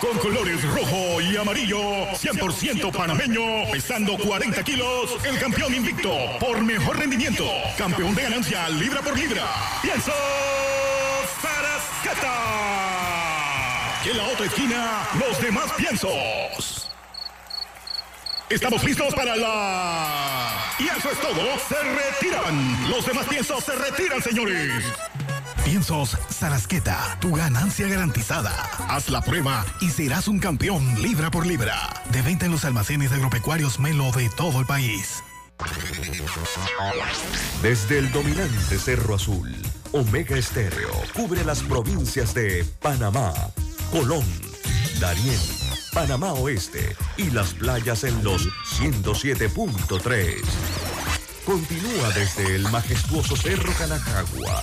con colores rojo y amarillo, 100% panameño, pesando 40 kilos, el campeón invicto por mejor rendimiento, campeón de ganancia libra por libra, Pienso Sarascata. Y en la otra esquina, los demás piensos. Estamos listos para la... Y eso es todo, se retiran. Los demás piensos se retiran, señores. Piensos Sarasqueta, tu ganancia garantizada. Haz la prueba y serás un campeón libra por libra. De venta en los almacenes agropecuarios Melo de todo el país. Desde el dominante Cerro Azul, Omega Estéreo cubre las provincias de Panamá, Colón, Darién, Panamá Oeste y las playas en los 107.3. Continúa desde el majestuoso Cerro Canajagua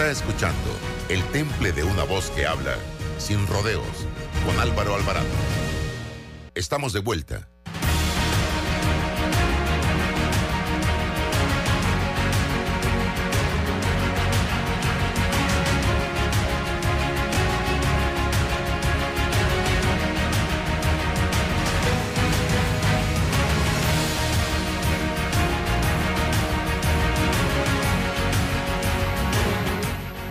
Está escuchando el temple de una voz que habla sin rodeos con Álvaro Alvarado. Estamos de vuelta.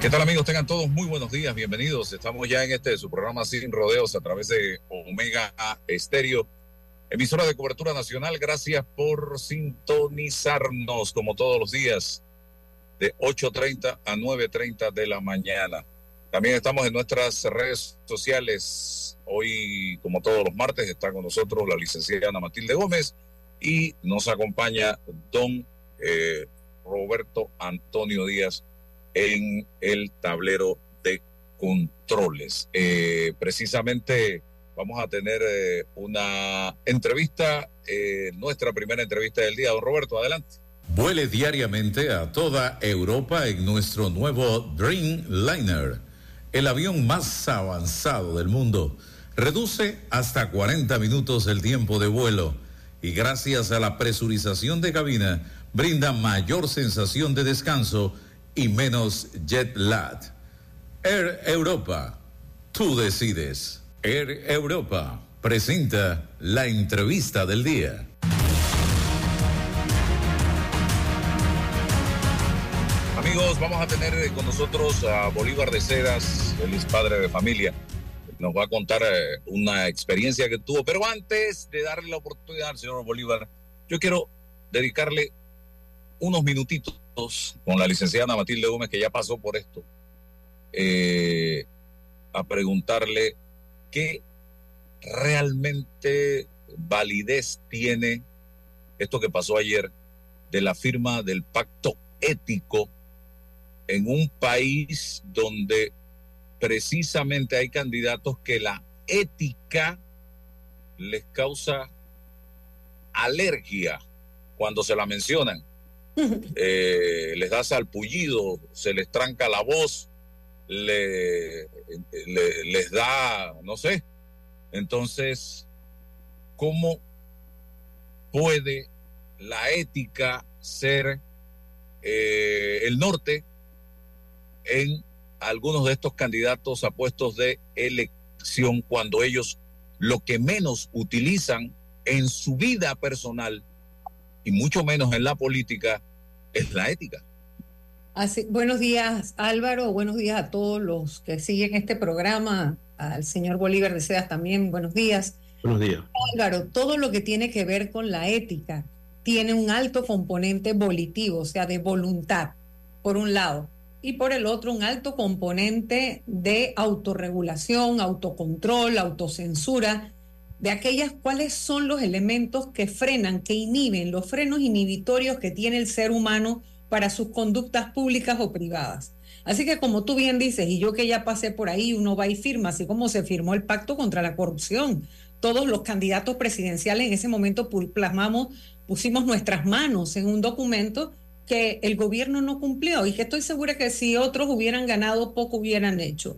¿Qué tal amigos? Tengan todos muy buenos días, bienvenidos. Estamos ya en este su programa Sin Rodeos a través de Omega Estéreo, emisora de cobertura nacional. Gracias por sintonizarnos como todos los días de 8.30 a 9.30 de la mañana. También estamos en nuestras redes sociales. Hoy, como todos los martes, está con nosotros la licenciada Ana Matilde Gómez y nos acompaña don eh, Roberto Antonio Díaz en el tablero de controles. Eh, precisamente vamos a tener eh, una entrevista, eh, nuestra primera entrevista del día. Don Roberto, adelante. Vuele diariamente a toda Europa en nuestro nuevo Dreamliner, el avión más avanzado del mundo. Reduce hasta 40 minutos el tiempo de vuelo y gracias a la presurización de cabina brinda mayor sensación de descanso y menos jet lag. Air Europa, tú decides. Air Europa presenta la entrevista del día. Amigos, vamos a tener con nosotros a Bolívar de Cedas, él es padre de familia. Nos va a contar eh, una experiencia que tuvo, pero antes de darle la oportunidad al señor Bolívar, yo quiero dedicarle unos minutitos con la licenciada Matilde Gómez, que ya pasó por esto, eh, a preguntarle qué realmente validez tiene esto que pasó ayer de la firma del pacto ético en un país donde precisamente hay candidatos que la ética les causa alergia cuando se la mencionan. Eh, les da salpullido, se les tranca la voz, le, les da, no sé. Entonces, ¿cómo puede la ética ser eh, el norte en algunos de estos candidatos a puestos de elección cuando ellos lo que menos utilizan en su vida personal y mucho menos en la política es la ética. Así, buenos días Álvaro, buenos días a todos los que siguen este programa, al señor Bolívar de Sedas también, buenos días. Buenos días. Álvaro, todo lo que tiene que ver con la ética tiene un alto componente volitivo, o sea, de voluntad, por un lado, y por el otro un alto componente de autorregulación, autocontrol, autocensura, de aquellas cuáles son los elementos que frenan, que inhiben, los frenos inhibitorios que tiene el ser humano para sus conductas públicas o privadas. Así que como tú bien dices, y yo que ya pasé por ahí, uno va y firma, así como se firmó el pacto contra la corrupción. Todos los candidatos presidenciales en ese momento plasmamos, pusimos nuestras manos en un documento que el gobierno no cumplió y que estoy segura que si otros hubieran ganado, poco hubieran hecho.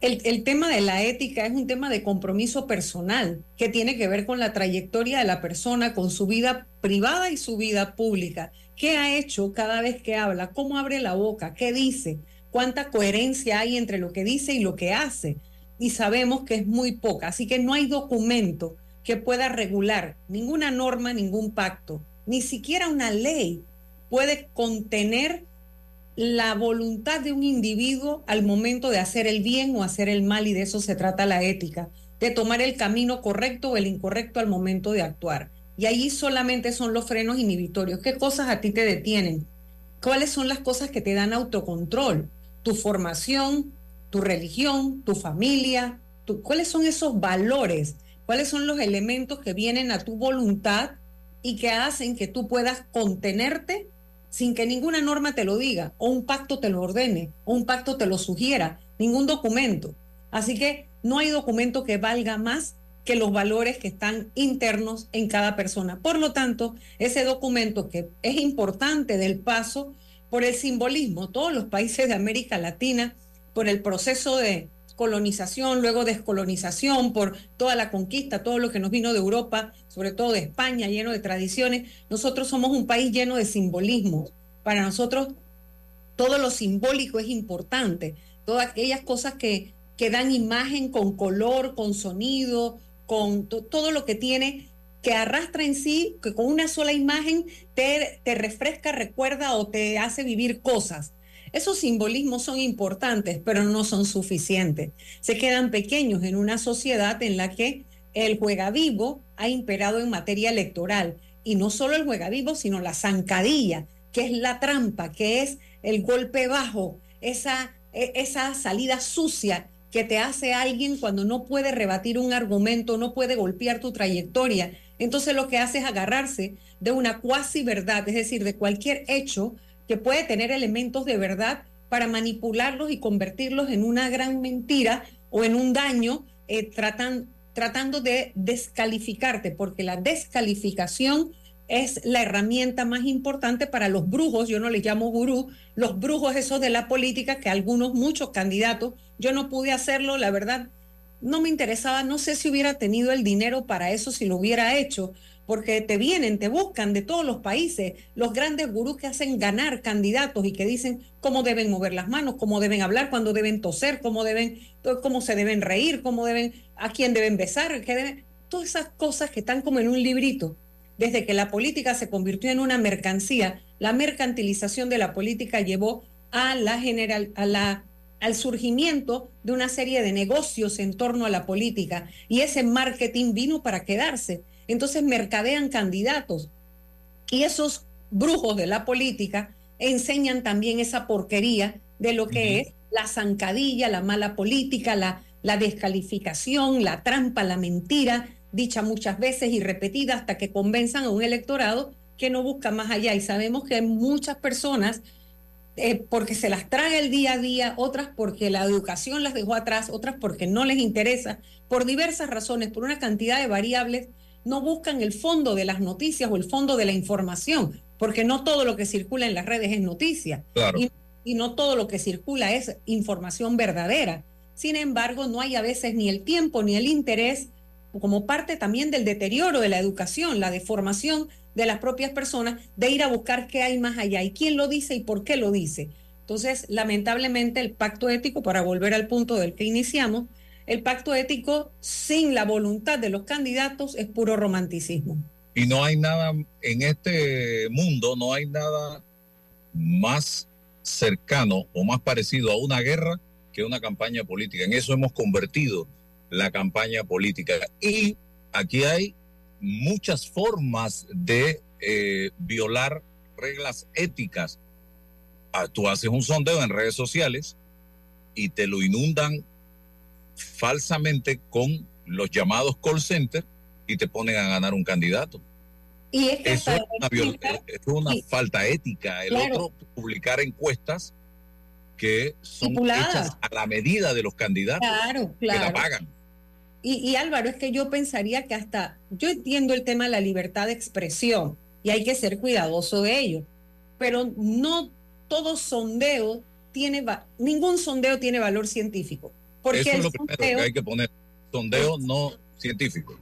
El, tema de la ética es un tema de compromiso personal que tiene que ver con la trayectoria de la persona, con su vida privada y su vida pública. ¿Qué ha hecho cada vez que habla? ¿Cómo abre la boca? ¿Qué dice? ¿Cuánta coherencia hay entre lo que dice y lo que hace? Y sabemos que es muy poca. Así que no hay documento que pueda regular ninguna norma, ningún pacto, ni siquiera una ley puede contener la voluntad de un individuo al momento de hacer el bien o hacer el mal, y de eso se trata la ética, de tomar el camino correcto o el incorrecto al momento de actuar. Y ahí solamente son los frenos inhibitorios. ¿Qué cosas a ti te detienen? ¿Cuáles son las cosas que te dan autocontrol? Tu formación, tu religión, tu familia, ¿cuáles son esos valores? ¿Cuáles son los elementos que vienen a tu voluntad y que hacen que tú puedas contenerte sin que ninguna norma te lo diga, o un pacto te lo ordene, o un pacto te lo sugiera, ningún documento. Así que no hay documento que valga más que los valores que están internos en cada persona. Por lo tanto, ese documento que es importante del paso por el simbolismo, todos los países de América Latina, por el proceso de colonización, luego descolonización, por toda la conquista, todo lo que nos vino de Europa, sobre todo de España, lleno de tradiciones. Nosotros somos un país lleno de simbolismo. Para nosotros todo lo simbólico es importante, todas aquellas cosas que, que dan imagen con color, con sonido, con todo lo que tiene que arrastra en sí, que con una sola imagen te, te refresca, recuerda o te hace vivir cosas. Esos simbolismos son importantes, pero no son suficientes. Se quedan pequeños en una sociedad en la que el juega vivo ha imperado en materia electoral. Y no solo el juega vivo, sino la zancadilla, que es la trampa, que es el golpe bajo, esa, e, esa salida sucia que te hace alguien cuando no puede rebatir un argumento, no puede golpear tu trayectoria. Entonces lo que hace es agarrarse de una cuasi verdad, es decir, de cualquier hecho que puede tener elementos de verdad para manipularlos y convertirlos en una gran mentira o en un daño, eh, tratan, tratando de descalificarte, porque la descalificación es la herramienta más importante para los brujos, yo no les llamo gurú, los brujos esos de la política, que algunos, muchos candidatos, yo no pude hacerlo, la verdad, no me interesaba, no sé si hubiera tenido el dinero para eso si lo hubiera hecho, porque te vienen, te buscan de todos los países, los grandes gurús que hacen ganar candidatos y que dicen cómo deben mover las manos, cómo deben hablar, cuándo deben toser, cómo deben, cómo se deben reír, cómo deben, a quién deben besar, todas esas cosas que están como en un librito. Desde que la política se convirtió en una mercancía, la mercantilización de la política llevó a la general, a la al surgimiento de una serie de negocios en torno a la política y ese marketing vino para quedarse entonces mercadean candidatos. Y esos brujos de la política enseñan también esa porquería de lo que es la zancadilla, la mala política, la, la descalificación, la trampa, la mentira, dicha muchas veces y repetida hasta que convenzan a un electorado que no busca más allá. Y sabemos que hay muchas personas, eh, porque se las traga el día a día, otras porque la educación las dejó atrás, otras porque no les interesa, por diversas razones, por una cantidad de variables no buscan el fondo de las noticias o el fondo de la información, porque no todo lo que circula en las redes es noticia y, y, no todo lo que circula es información verdadera. Sin embargo, no hay a veces ni el tiempo ni el interés como parte también del deterioro de la educación, la deformación de las propias personas, de ir a buscar qué hay más allá y quién lo dice y por qué lo dice. Entonces, lamentablemente, el pacto ético, para volver al punto del que iniciamos, el pacto ético sin la voluntad de los candidatos es puro romanticismo. Y no hay nada en este mundo, no hay nada más cercano o más parecido a una guerra que una campaña política. En eso hemos convertido la campaña política. Y aquí hay muchas formas de eh, violar reglas éticas. Ah, tú haces un sondeo en redes sociales y te lo inundan falsamente con los llamados call centers y te ponen a ganar un candidato. Y es Eso es una, falta ética. El otro, publicar encuestas que son hechas a la medida de los candidatos claro, claro. que la pagan. Y, y, Álvaro, es que yo pensaría que hasta, yo entiendo el tema de la libertad de expresión y hay que ser cuidadoso de ello, pero no todo sondeo tiene, ningún sondeo tiene valor científico. Porque eso es lo primero que hay que poner, sondeo no científico.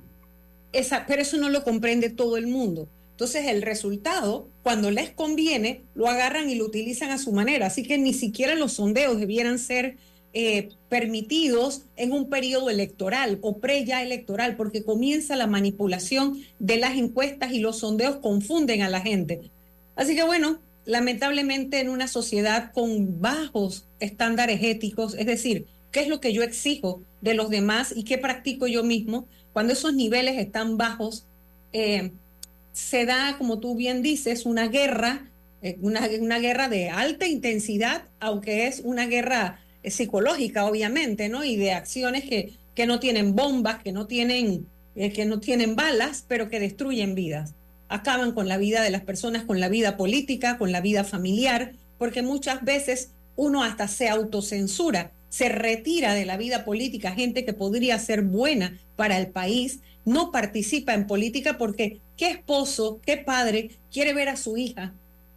Esa, pero eso no lo comprende todo el mundo. Entonces el resultado, cuando les conviene, lo agarran y lo utilizan a su manera. Así que ni siquiera los sondeos debieran ser eh, permitidos en un periodo electoral o pre ya electoral, porque comienza la manipulación de las encuestas y los sondeos confunden a la gente. Así que bueno, lamentablemente en una sociedad con bajos estándares éticos, es decir, ¿qué es lo que yo exijo de los demás y qué practico yo mismo? Cuando esos niveles están bajos, eh, se da, como tú bien dices, una guerra, eh, una, una, guerra de alta intensidad, aunque es una guerra eh, psicológica, obviamente, ¿no? Y de acciones que, que no tienen bombas, que no tienen, que no tienen balas, pero que destruyen vidas. Acaban con la vida de las personas, con la vida política, con la vida familiar, porque muchas veces uno hasta se autocensura, se retira de la vida política, gente que podría ser buena para el país, no participa en política porque ¿qué esposo, qué padre quiere ver a su hija,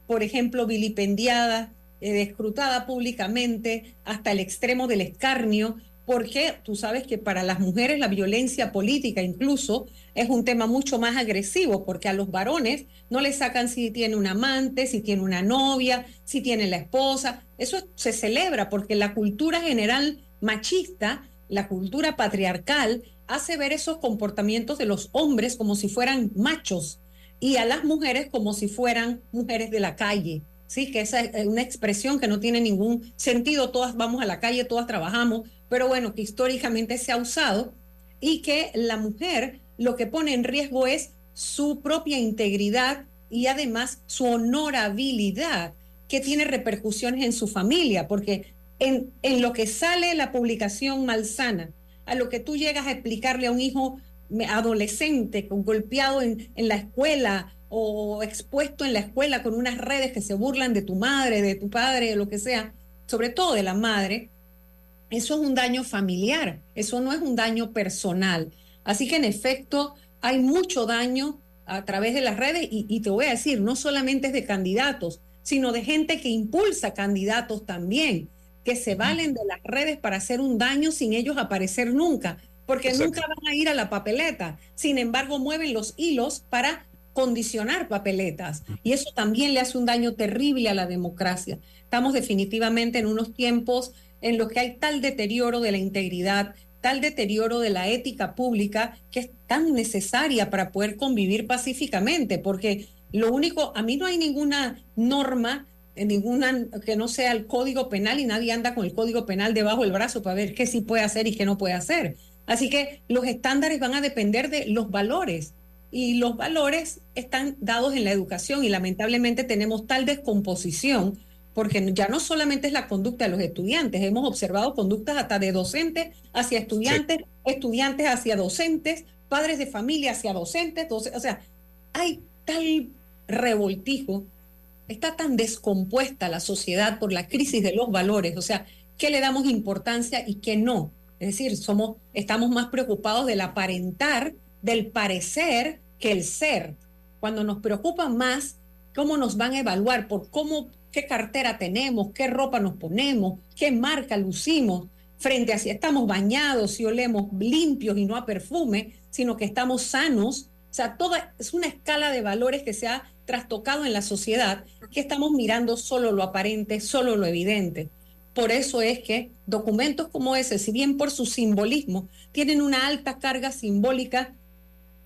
por ejemplo, vilipendiada, eh, descrutada públicamente hasta el extremo del escarnio? Porque tú sabes que para las mujeres la violencia política incluso es un tema mucho más agresivo, porque a los varones no le sacan si tiene un amante, si tiene una novia, si tiene la esposa. Eso se celebra porque la cultura general machista, la cultura patriarcal, hace ver esos comportamientos de los hombres como si fueran machos y a las mujeres como si fueran mujeres de la calle. Sí, que esa es una expresión que no tiene ningún sentido. Todas vamos a la calle, todas trabajamos, pero bueno, que históricamente se ha usado y que la mujer lo que pone en riesgo es su propia integridad y además su honorabilidad, que tiene repercusiones en su familia, porque en, en lo que sale la publicación malsana a lo que tú llegas a explicarle a un hijo adolescente golpeado en, en la escuela o expuesto en la escuela con unas redes que se burlan de tu madre, de tu padre, de lo que sea, sobre todo de la madre, eso es un daño familiar, eso no es un daño personal. Así que en efecto hay mucho daño a través de las redes y, y, te voy a decir, no solamente es de candidatos, sino de gente que impulsa candidatos también que se valen de las redes para hacer un daño sin ellos aparecer nunca, porque nunca van a ir a la papeleta. Sin embargo, mueven los hilos para condicionar papeletas y eso también le hace un daño terrible a la democracia. Estamos definitivamente en unos tiempos en los que hay tal deterioro de la integridad, tal deterioro de la ética pública que es tan necesaria para poder convivir pacíficamente, porque lo único, a mí no hay ninguna norma ninguna que no sea el código penal y nadie anda con el código penal debajo del brazo para ver qué sí puede hacer y qué no puede hacer. Así que los estándares van a depender de los valores y los valores están dados en la educación y lamentablemente tenemos tal descomposición porque ya no solamente es la conducta de los estudiantes, hemos observado conductas hasta de docentes hacia estudiantes, estudiantes hacia docentes, padres de familia hacia docentes, o sea, hay tal revoltijo está tan descompuesta la sociedad por la crisis de los valores, o sea, ¿qué le damos importancia y qué no? Es decir, somos, estamos más preocupados del aparentar, del parecer, que el ser. Cuando nos preocupa más cómo nos van a evaluar, por cómo, qué cartera tenemos, qué ropa nos ponemos, qué marca lucimos, frente a si estamos bañados, si olemos limpios y no a perfume, sino que estamos sanos. O sea, toda es una escala de valores que se ha trastocado en la sociedad que estamos mirando solo lo aparente, solo lo evidente. Por eso es que documentos como ese, si bien por su simbolismo, tienen una alta carga simbólica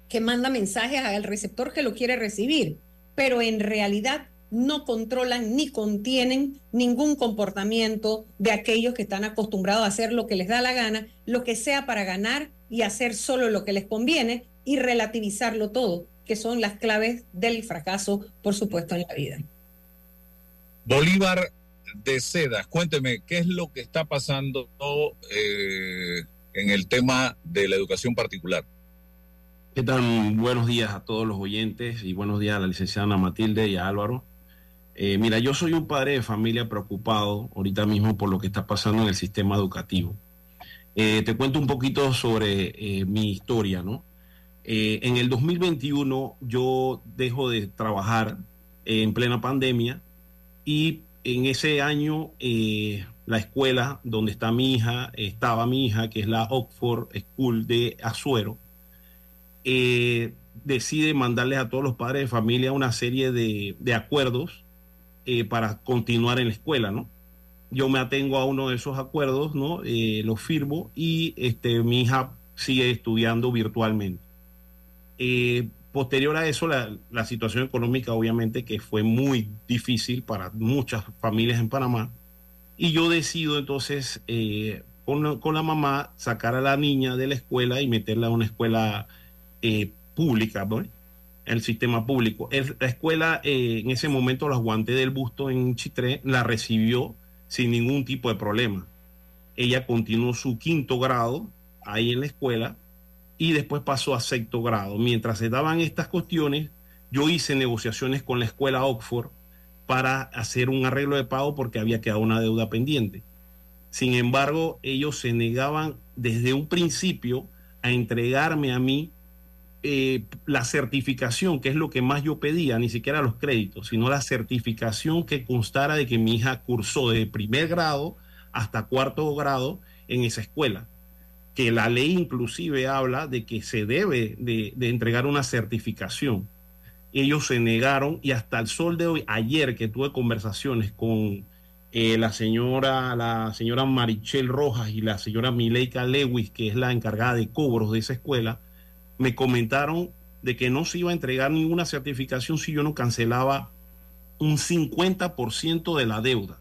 que manda mensajes al receptor que lo quiere recibir, pero en realidad no controlan ni contienen ningún comportamiento de aquellos que están acostumbrados a hacer lo que les da la gana, lo que sea para ganar y hacer solo lo que les conviene y relativizarlo todo, que son las claves del fracaso, por supuesto, en la vida. Bolívar de Seda, cuénteme, ¿qué es lo que está pasando eh, en el tema de la educación particular? ¿Qué tal? Buenos días a todos los oyentes y buenos días a la licenciada Ana Matilde y a Álvaro. Eh, mira, yo soy un padre de familia preocupado ahorita mismo por lo que está pasando en el sistema educativo. Eh, te cuento un poquito sobre eh, mi historia, ¿no? en el 2021 yo dejo de trabajar en plena pandemia y en ese año la escuela donde está mi hija, estaba mi hija, que es la Oxford School de Azuero, decide mandarles a todos los padres de familia una serie de, de acuerdos eh, para continuar en la escuela, ¿no? Yo me atengo a uno de esos acuerdos, ¿no? Eh, lo firmo y este, mi hija sigue estudiando virtualmente. Eh, posterior a eso, la, la, situación económica obviamente que fue muy difícil para muchas familias en Panamá. Y yo decido entonces con, con, la mamá sacar a la niña de la escuela y meterla a una escuela pública, ¿no? El sistema público. la escuela eh, en ese momento la aguanté del busto en Chitré, la recibió sin ningún tipo de problema. Ella continuó su quinto grado ahí en la escuela y después pasó a sexto grado. Mientras se daban estas cuestiones, yo hice negociaciones con la escuela Oxford para hacer un arreglo de pago porque había quedado una deuda pendiente. Sin embargo, ellos se negaban desde un principio a entregarme a mí eh, la certificación, que es lo que más yo pedía, ni siquiera los créditos, sino la certificación que constara de que mi hija cursó de primer grado hasta cuarto grado en esa escuela. Que la ley inclusive habla de que se debe de, entregar una certificación. Ellos se negaron y hasta el sol de hoy, ayer que tuve conversaciones con eh, la señora, la señora Marichel Rojas y la señora Mileika Lewis, que es la encargada de cobros de esa escuela, me comentaron de que no se iba a entregar ninguna certificación si yo no cancelaba un 50% de la deuda,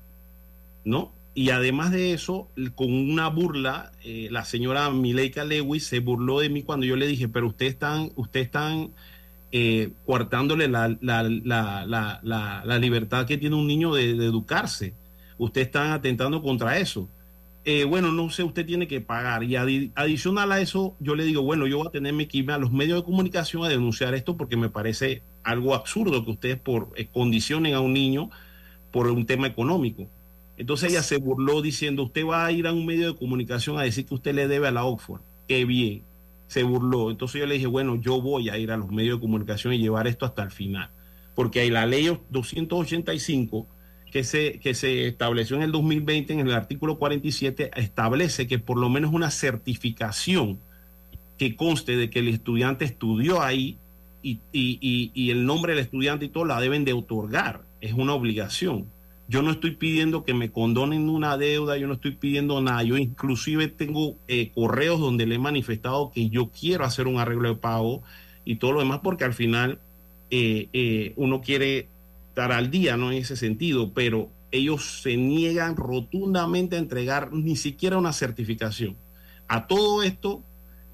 ¿no? Y además de eso, con una burla, eh, la señora Mileika Lewis se burló de mí cuando yo le dije, pero ustedes están, ustedes están eh, coartándole la, la, la, la, libertad que tiene un niño de, de educarse. Ustedes están atentando contra eso. Eh, bueno, no sé, usted tiene que pagar. Y adicional a eso, yo le digo, bueno, yo voy a tenerme que irme a los medios de comunicación a denunciar esto porque me parece algo absurdo que ustedes por, eh, condicionen a un niño por un tema económico. Entonces ella se burló diciendo, usted va a ir a un medio de comunicación a decir que usted le debe a la Oxford. Qué bien, se burló. Entonces yo le dije, bueno, yo voy a ir a los medios de comunicación y llevar esto hasta el final. Porque hay la ley 285 que se, que se estableció en el 2020 en el artículo 47 establece que por lo menos una certificación que conste de que el estudiante estudió ahí y, y, y, el nombre del estudiante y todo la deben de otorgar. Es una obligación. Yo no estoy pidiendo que me condonen una deuda, yo no estoy pidiendo nada. Yo inclusive tengo eh, correos donde le he manifestado que yo quiero hacer un arreglo de pago y todo lo demás porque al final eh, eh, uno quiere estar al día, ¿no? En ese sentido, pero ellos se niegan rotundamente a entregar ni siquiera una certificación. A todo esto,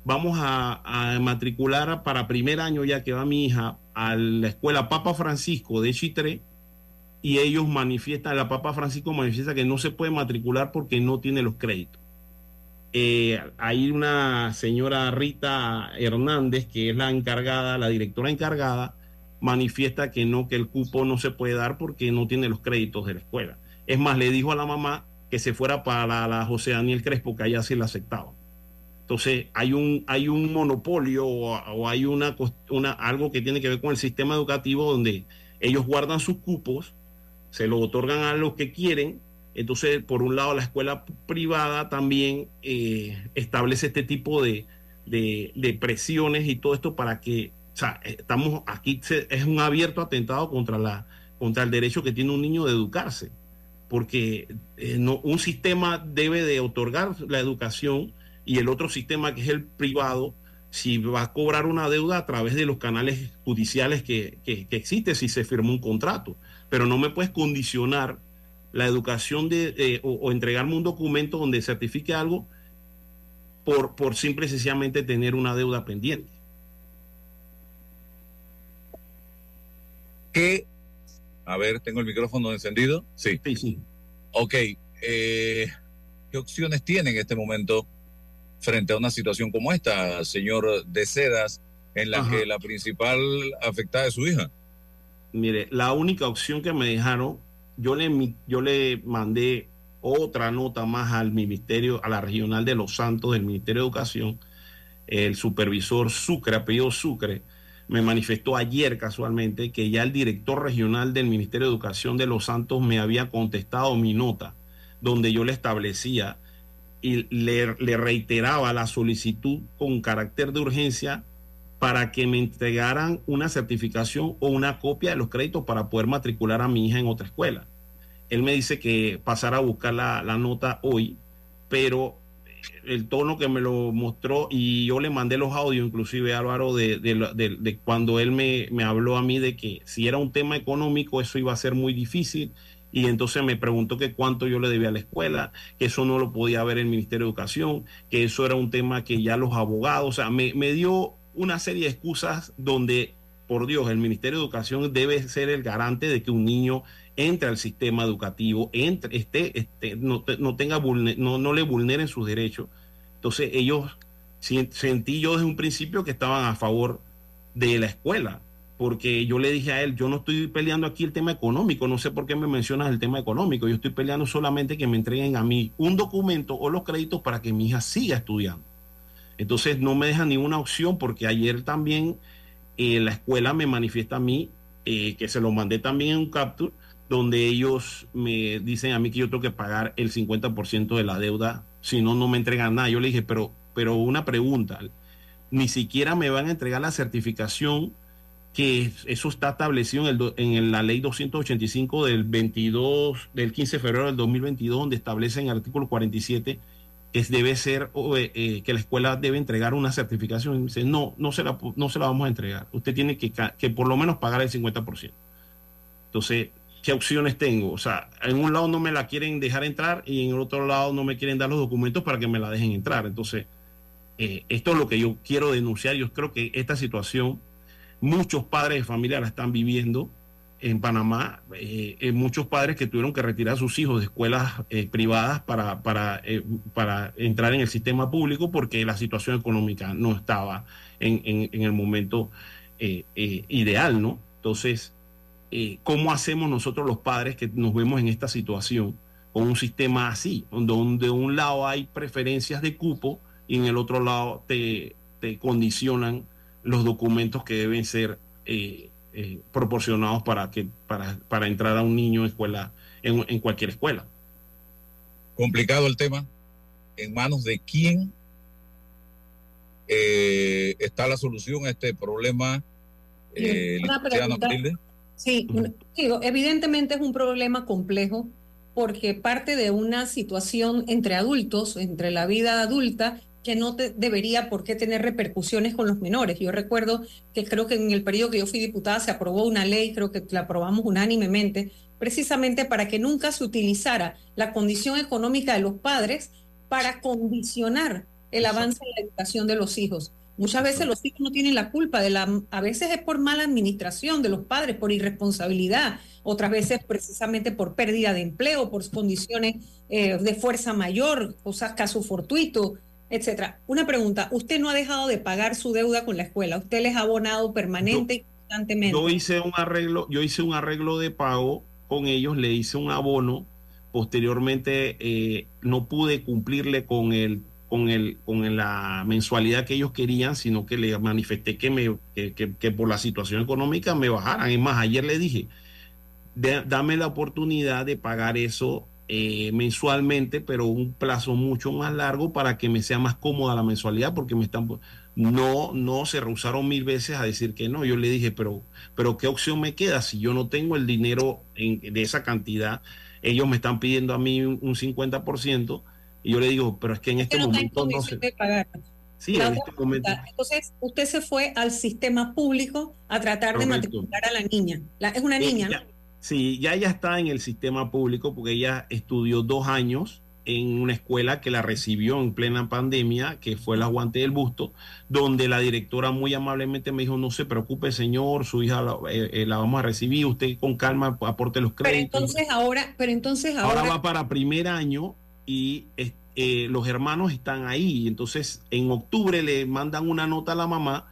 vamos a, matricular para primer año, ya que va mi hija, a la escuela Papa Francisco de Chitré, y ellos manifiestan, la Papa Francisco manifiesta que no se puede matricular porque no tiene los créditos. Eh, hay una señora Rita Hernández, que es la encargada, la directora encargada, manifiesta que no, que el cupo no se puede dar porque no tiene los créditos de la escuela. Es más, le dijo a la mamá que se fuera para la José Daniel Crespo, que allá se la aceptaba. Entonces, hay un, hay un monopolio o, hay una, una, algo que tiene que ver con el sistema educativo donde ellos guardan sus cupos, se lo otorgan a los que quieren. Entonces, por un lado, la escuela privada también eh, establece este tipo de, de presiones y todo esto para que sea, eh, estamos aquí, es un abierto atentado contra, la, contra el derecho que tiene un niño de educarse, porque eh, un sistema debe de otorgar la educación y el otro sistema, que es el privado, si va a cobrar una deuda a través de los canales judiciales que, que, existe, si se firmó un contrato. pero no me puedes condicionar la educación de, eh, o, o, entregarme un documento donde certifique algo por, por simple y sencillamente tener una deuda pendiente. A ver, tengo el micrófono encendido. Sí. Sí, sí. Ok. Eh, ¿Qué opciones tiene en este momento frente a una situación como esta, señor de Sedas, en la Ajá. que la principal afectada es su hija? Mire, la única opción que me dejaron, yo le, yo le mandé otra nota más al ministerio, a la regional de Los Santos del Ministerio de Educación, el supervisor Sucre, apellido Sucre, me manifestó ayer casualmente que ya el director regional del Ministerio de Educación de Los Santos me había contestado mi nota, donde yo le establecía y le, reiteraba la solicitud con carácter de urgencia para que me entregaran una certificación o una copia de los créditos para poder matricular a mi hija en otra escuela. Él me dice que pasara a buscar la nota hoy, pero el tono que me lo mostró y yo le mandé los audios, inclusive Álvaro, de, de, cuando él me, me habló a mí de que si era un tema económico eso iba a ser muy difícil. Y entonces me preguntó que cuánto yo le debía a la escuela, que eso no lo podía ver el Ministerio de Educación, que eso era un tema que ya los abogados, o sea, me, me dio una serie de excusas donde, por Dios, el Ministerio de Educación debe ser el garante de que un niño entre al sistema educativo, entre, esté, esté, no, no, tenga no, no le vulneren sus derechos. Entonces ellos, sentí yo desde un principio que estaban a favor de la escuela, porque yo le dije a él, yo no estoy peleando aquí el tema económico, no sé por qué me mencionas el tema económico, yo estoy peleando solamente que me entreguen a mí un documento o los créditos para que mi hija siga estudiando. Entonces no me deja ninguna opción porque ayer también eh, la escuela me manifiesta a mí eh, que se lo mandé también en un capture donde ellos me dicen a mí que yo tengo que pagar el 50% de la deuda, si no, no me entregan nada. Yo le dije, pero, pero una pregunta, ni siquiera me van a entregar la certificación que eso está establecido en, el, en la ley 285 del 22, del 15 de febrero del 2022, donde establece en el artículo 47 que debe ser, eh, que la escuela debe entregar una certificación. Y me dice, no, no se, la, no se la vamos a entregar. Usted tiene que, que por lo menos pagar el 50%. Entonces, ¿qué opciones tengo? O sea, en un lado no me la quieren dejar entrar y en el otro lado no me quieren dar los documentos para que me la dejen entrar. Entonces, eh, esto es lo que yo quiero denunciar. Yo creo que esta situación, muchos padres de familia la están viviendo en Panamá. Eh, eh, muchos padres que tuvieron que retirar a sus hijos de escuelas eh, privadas para, para, para, entrar en el sistema público porque la situación económica no estaba en, en, en el momento ideal, ¿no? Entonces, eh, ¿cómo hacemos nosotros los padres que nos vemos en esta situación con un sistema así, donde de un lado hay preferencias de cupo y en el otro lado te, te condicionan los documentos que deben ser eh, eh, proporcionados para, que, para, para entrar a un niño en, escuela, en, en cualquier escuela? Complicado el tema. ¿En manos de quién está la solución a este problema? Eh, Sí, digo, evidentemente es un problema complejo porque parte de una situación entre adultos, entre la vida adulta, que no te, debería por qué tener repercusiones con los menores. Yo recuerdo que creo que en el periodo que yo fui diputada se aprobó una ley, creo que la aprobamos unánimemente, precisamente para que nunca se utilizara la condición económica de los padres para condicionar el avance en la educación de los hijos. Muchas veces los hijos no tienen la culpa de la, a veces es por mala administración de los padres, por irresponsabilidad, otras veces precisamente por pérdida de empleo, por condiciones eh, de fuerza mayor, cosas caso fortuito, etcétera. Una pregunta, usted no ha dejado de pagar su deuda con la escuela, usted les ha abonado permanente yo, y constantemente. Yo hice un arreglo, yo hice un arreglo de pago con ellos, le hice un abono, posteriormente eh, no pude cumplirle con el con, el, con la mensualidad que ellos querían, sino que le manifesté que, me, que, que, por la situación económica me bajaran. Es más, ayer le dije, dame la oportunidad de pagar eso eh, mensualmente, pero un plazo mucho más largo para que me sea más cómoda la mensualidad, porque me están... No, no se rehusaron mil veces a decir que no. Yo le dije, pero, pero ¿qué opción me queda si yo no tengo el dinero de esa cantidad? Ellos me están pidiendo a mí un, un 50%. Y yo le digo, pero es que en este no momento no se... De pagar. Sí, en este momento. Entonces, usted se fue al sistema público a tratar Correcto. de matricular a la niña. La, es una niña, ella, ¿no? Sí, ya ella está en el sistema público porque ella estudió dos años en una escuela que la recibió en plena pandemia, que fue la Guante del Busto, donde la directora muy amablemente me dijo, no se preocupe señor, su hija la, eh, eh, la vamos a recibir, usted con calma aporte los créditos. Pero entonces ahora, pero entonces ahora... Ahora va para primer año y eh, los hermanos están ahí, entonces en octubre le mandan una nota a la mamá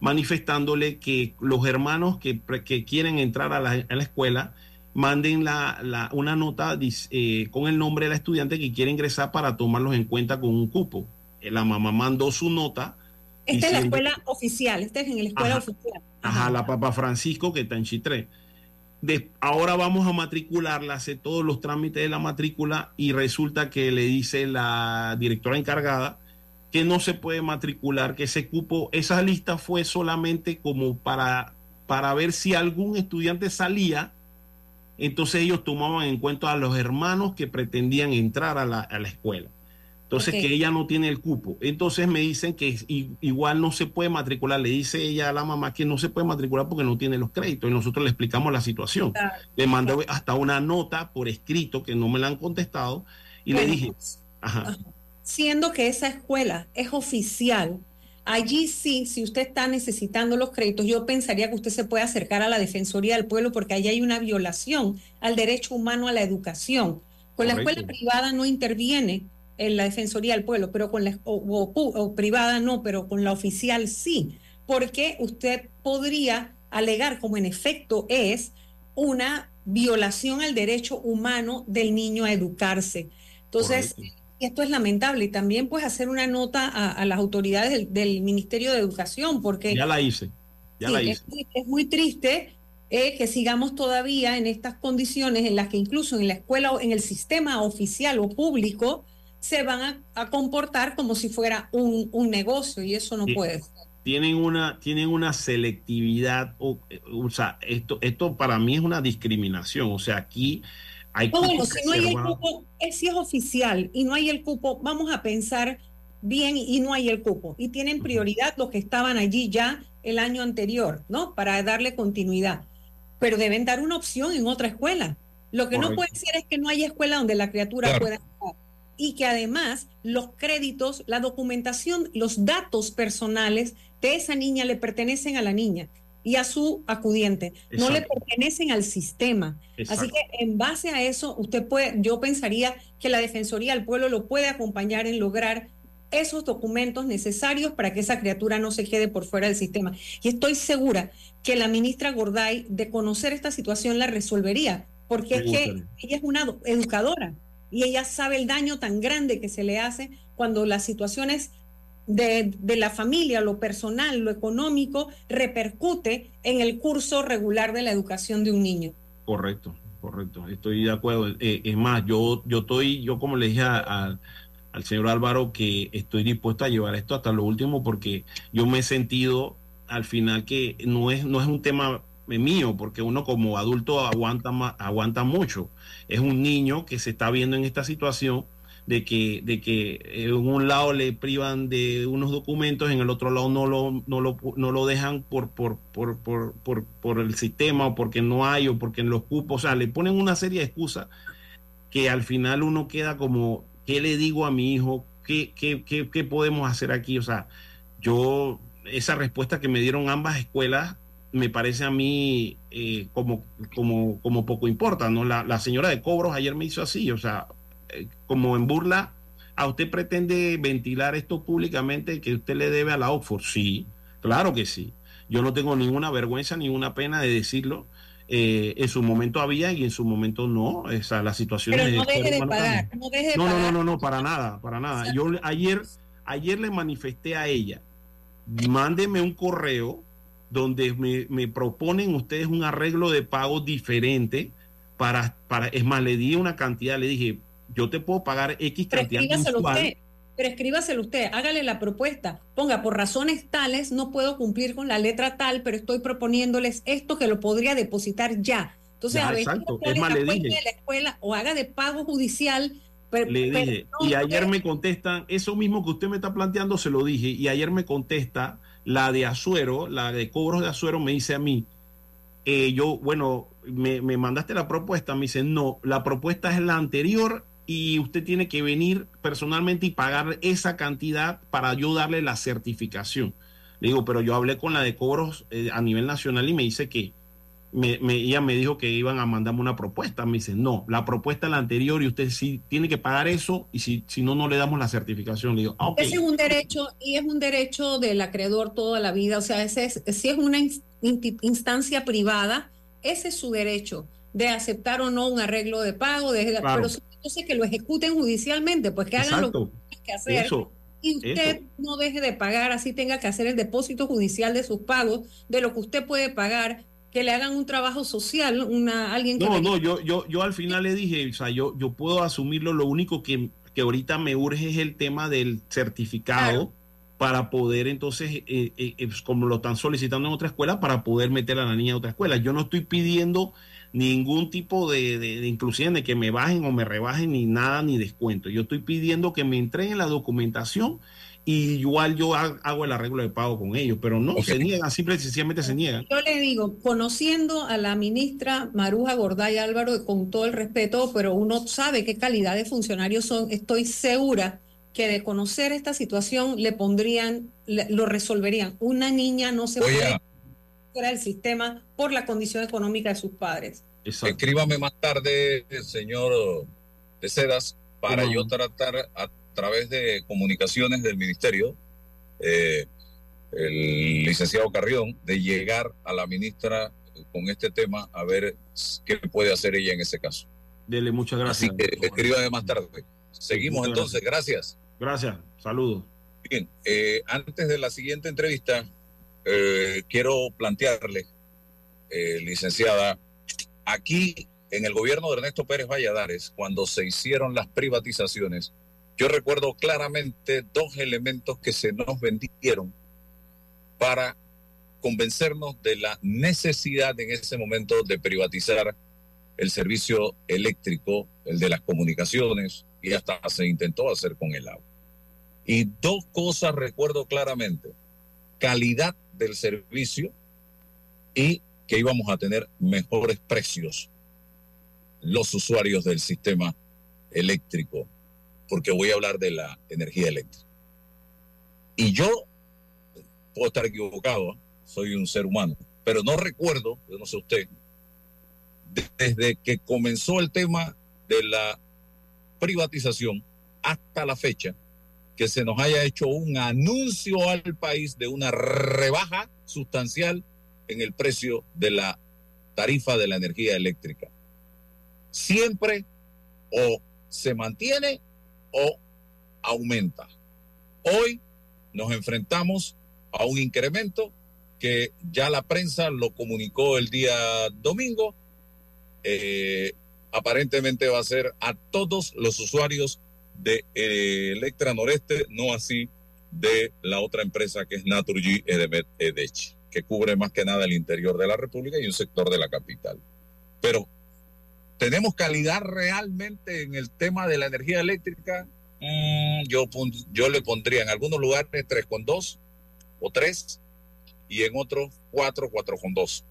manifestándole que los hermanos que, que quieren entrar a la, a la escuela manden la, la, una nota eh, con el nombre de la estudiante que quiere ingresar para tomarlos en cuenta con un cupo. Eh, la mamá mandó su nota. Esta es la escuela oficial, esta es en la escuela ajá, oficial. Ajá, la Papa Francisco que está en Chitré. De, ahora vamos a matricularla, hace todos los trámites de la matrícula y resulta que le dice la directora encargada que no se puede matricular, que ese cupo, esa lista fue solamente como para, para ver si algún estudiante salía, entonces ellos tomaban en cuenta a los hermanos que pretendían entrar a la, a la escuela. Entonces okay. que ella no tiene el cupo. Entonces me dicen que igual no se puede matricular. Le dice ella a la mamá que no se puede matricular porque no tiene los créditos. Y nosotros le explicamos la situación. Claro. Le mandé hasta una nota por escrito que no me la han contestado. Y bueno, le dije, ajá siendo que esa escuela es oficial, allí sí, si usted está necesitando los créditos, yo pensaría que usted se puede acercar a la Defensoría del Pueblo porque allí hay una violación al derecho humano a la educación. Con Correcto. la escuela privada no interviene en la Defensoría del Pueblo, pero con la o, o, o privada no, pero con la oficial sí, porque usted podría alegar como en efecto es una violación al derecho humano del niño a educarse. Entonces, Correcto. esto es lamentable. Y también pues hacer una nota a, a las autoridades del, del, Ministerio de Educación porque ya la hice ya sí, la hice. es, es muy triste eh, que sigamos todavía en estas condiciones en las que incluso en la escuela o en el sistema oficial o público se van a, a comportar como si fuera un, un, negocio y eso no sí. puede ser tienen una tienen una selectividad o, o sea esto esto para mí es una discriminación o sea aquí hay no, bueno, si no hay el cupo, es, si es oficial y no hay el cupo, vamos a pensar bien y no hay el cupo. Y tienen prioridad los que estaban allí ya el año anterior, ¿no? Para darle continuidad. Pero deben dar una opción en otra escuela. Lo que Correcto. no puede ser es que no haya escuela donde la criatura claro. pueda estar. Y que además los créditos, la documentación, los datos personales de esa niña le pertenecen a la niña y a su acudiente. Exacto. No le pertenecen al sistema. Exacto. Así que en base a eso, usted puede, yo pensaría que la Defensoría del Pueblo lo puede acompañar en lograr esos documentos necesarios para que esa criatura no se quede por fuera del sistema. Y estoy segura que la ministra Gorday, de conocer esta situación, la resolvería, porque es que ella es una educadora y ella sabe el daño tan grande que se le hace cuando las situaciones de, de, la familia, lo personal, lo económico, repercute en el curso regular de la educación de un niño. Correcto, correcto, estoy de acuerdo. Eh, es más, yo, yo estoy, yo como le dije a, al señor Álvaro, que estoy dispuesto a llevar esto hasta lo último porque yo me he sentido al final que no es, no es un tema mío, porque uno como adulto aguanta, aguanta mucho. Es un niño que se está viendo en esta situación de que, de que en un lado le privan de unos documentos, en el otro lado no lo, no lo, no lo dejan por, por, por, por, por, por el sistema o porque no hay o porque en los cupos, o sea, le ponen una serie de excusas que al final uno queda como, ¿qué le digo a mi hijo? ¿Qué, qué, qué, qué podemos hacer aquí? O sea, yo, esa respuesta que me dieron ambas escuelas me parece a mí eh, como, como, como poco importa, ¿no? La, la señora de cobros ayer me hizo así, o sea, como en burla, ¿a usted pretende ventilar esto públicamente que usted le debe a la Oxford? Sí, claro que sí. Yo no tengo ninguna vergüenza, ninguna pena de decirlo. Eh, en su momento había y en su momento no. O sea, la situación Pero no deje de pagar. No, deje de no, pagar. no, no, no, para nada, para nada. Yo ayer, ayer le manifesté a ella, mándeme un correo donde me, me proponen ustedes un arreglo de pago diferente para, para, es más, le di una cantidad, le dije, yo te puedo pagar X cantidad mensual. Pero escríbaselo usted, hágale la propuesta. Ponga, por razones tales no puedo cumplir con la letra tal, pero estoy proponiéndoles esto que lo podría depositar ya. Entonces, ya, a es más, le dije. De la escuela o haga de pago judicial. Pero, le dije, no, y ayer me contestan, eso mismo que usted me está planteando, se lo dije, y ayer me contesta la de Azuero, la de cobros de Azuero, me dice a mí, eh, yo, bueno, me, me mandaste la propuesta, me dice, no, la propuesta es la anterior y usted tiene que venir personalmente y pagar esa cantidad para yo darle la certificación. Le digo, pero yo hablé con la de cobros eh, a nivel nacional y me dice que me, me- ella me dijo que iban a mandarme una propuesta. Me dice, no, la propuesta es la anterior y usted sí tiene que pagar eso y si, si no, no le damos la certificación. Le digo, ah. Ese es un derecho y es un derecho del acreedor toda la vida. O sea, ese es, si es una instancia privada, ese es su derecho de aceptar o no un arreglo de pago, de, Claro. pero entonces que lo ejecuten judicialmente, pues que hagan lo que tienen que hacer. Eso. y usted eso. no deje de pagar, así tenga que hacer el depósito judicial de sus pagos, de lo que usted puede pagar, que le hagan un trabajo social, una alguien que No, no, yo, yo, yo al final le dije, o sea, yo, yo puedo asumirlo, lo único que, que ahorita me urge es el tema del certificado para poder entonces, eh, eh, eh, pues, como lo están solicitando en otra escuela, para poder meter a la niña a otra escuela. Yo no estoy pidiendo ningún tipo de, de, de inclusive de que me bajen o me rebajen ni nada ni descuento. Yo estoy pidiendo que me entreguen la documentación y igual yo ha- hago el arreglo de pago con ellos, pero no, se niegan, simple y sencillamente se niegan. Yo le digo, conociendo a la ministra Maruja Gorday Álvaro, con todo el respeto, pero uno sabe qué calidad de funcionarios son, estoy segura que de conocer esta situación le pondrían, le- lo resolverían. Una niña no se Oye, puede fuera del sistema por la condición económica de sus padres. Escríbame más tarde, señor de Sedas, para Cómo yo tratar a través de comunicaciones del ministerio, eh, el licenciado Carrión, de llegar a la ministra con este tema a ver qué puede hacer ella en ese caso. Dele muchas gracias. Así que escríbame más tarde. Seguimos Muchas entonces, gracias. Gracias, saludos. Bien, eh, antes de la siguiente entrevista, eh, quiero plantearle, eh, licenciada, aquí en el gobierno de Ernesto Pérez Valladares, cuando se hicieron las privatizaciones, yo recuerdo claramente dos elementos que se nos vendieron para convencernos de la necesidad en ese momento de privatizar el servicio eléctrico, el de las comunicaciones, y hasta se intentó hacer con el agua. Y dos cosas recuerdo claramente. Calidad del servicio y que íbamos a tener mejores precios los usuarios del sistema eléctrico, porque voy a hablar de la energía eléctrica. Y yo puedo estar equivocado, ¿eh? soy un ser humano, pero no recuerdo, yo no sé usted, de- desde que comenzó el tema de la privatización hasta la fecha, que se nos haya hecho un anuncio al país de una rebaja sustancial en el precio de la tarifa de la energía eléctrica. Siempre o se mantiene o aumenta. Hoy nos enfrentamos a un incremento que ya la prensa lo comunicó el día domingo. Eh, aparentemente va a ser a todos los usuarios de eh, Electra Noreste, no así de la otra empresa que es Naturgy Edemet Edech, que cubre más que nada el interior de la República y un sector de la capital. Pero tenemos calidad realmente en el tema de la energía eléctrica. Mm, yo, yo le pondría en algunos lugares 3,2 o 3 y en otros 4, 4,2.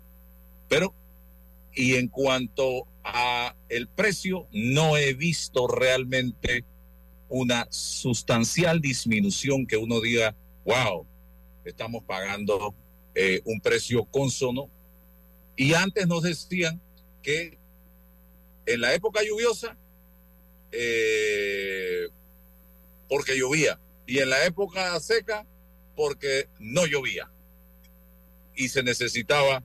Pero, y en cuanto a el precio, no he visto realmente una sustancial disminución que uno diga, wow, estamos pagando eh, un precio consono. Y antes nos decían que en la época lluviosa, eh, porque llovía, y en la época seca, porque no llovía. Y se necesitaba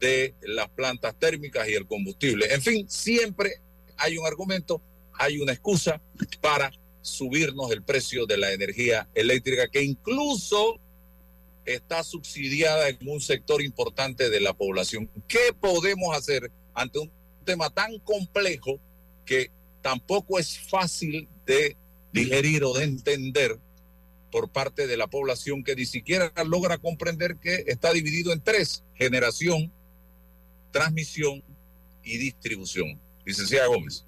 de las plantas térmicas y el combustible. En fin, siempre hay un argumento, hay una excusa para subirnos el precio de la energía eléctrica, que incluso está subsidiada en un sector importante de la población. ¿Qué podemos hacer ante un tema tan complejo que tampoco es fácil de digerir o de entender por parte de la población que ni siquiera logra comprender que está dividido en tres, generación, transmisión y distribución. Licenciada Gómez.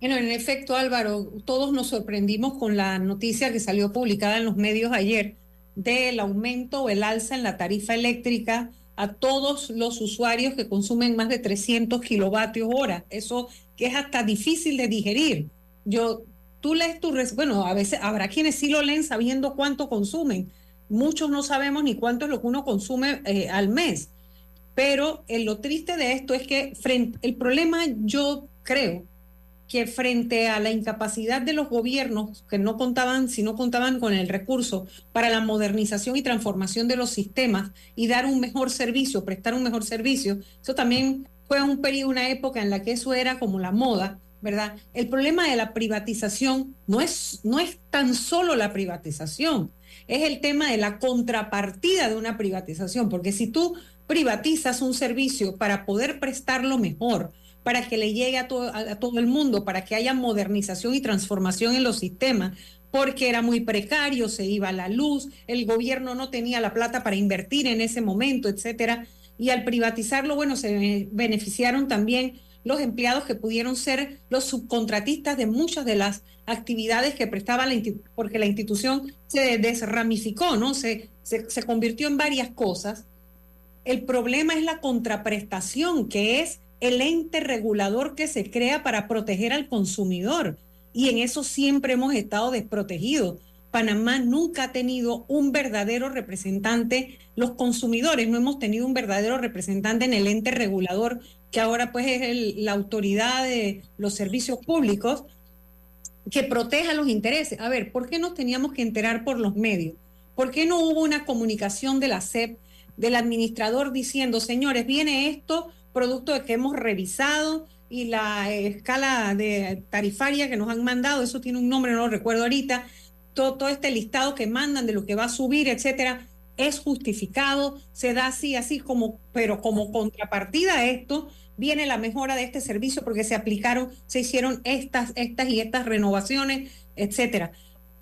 Bueno, en efecto, Álvaro, todos nos sorprendimos con la noticia que salió publicada en los medios ayer del aumento o el alza en la tarifa eléctrica a todos los usuarios que consumen más de 300 kilovatios hora. Eso que es hasta difícil de digerir. Yo, tú lees tu, bueno, a veces habrá quienes sí lo leen sabiendo cuánto consumen. Muchos no sabemos ni cuánto es lo que uno consume eh, al mes. Pero eh, lo triste de esto es que frente, el problema yo creo que frente a la incapacidad de los gobiernos que no contaban, si no contaban con el recurso para la modernización y transformación de los sistemas y dar un mejor servicio, prestar un mejor servicio, eso también fue un periodo, una época en la que eso era como la moda, ¿verdad? El problema de la privatización no es, no es tan solo la privatización, es el tema de la contrapartida de una privatización, porque si tú privatizas un servicio para poder prestarlo mejor, para que le llegue a todo, el mundo, para que haya modernización y transformación en los sistemas, porque era muy precario, se iba la luz, el gobierno no tenía la plata para invertir en ese momento, etcétera. Y al privatizarlo, bueno, se beneficiaron también los empleados que pudieron ser los subcontratistas de muchas de las actividades que prestaba la porque la institución se desramificó, ¿no? Se, se convirtió en varias cosas. El problema es la contraprestación, que es el ente regulador que se crea para proteger al consumidor. Y en eso siempre hemos estado desprotegidos. Panamá nunca ha tenido un verdadero representante, los consumidores no hemos tenido un verdadero representante en el ente regulador, que ahora pues es la autoridad de los servicios públicos, que proteja los intereses. A ver, ¿por qué nos teníamos que enterar por los medios? ¿Por qué no hubo una comunicación de la SEP, del administrador diciendo, señores, viene esto, producto de que hemos revisado y la escala de tarifaria que nos han mandado, eso tiene un nombre, no lo recuerdo ahorita, todo, todo este listado que mandan de lo que va a subir, etcétera, es justificado, se da así, así como, pero como contrapartida a esto, viene la mejora de este servicio porque se aplicaron, se hicieron estas, estas y estas renovaciones, etcétera.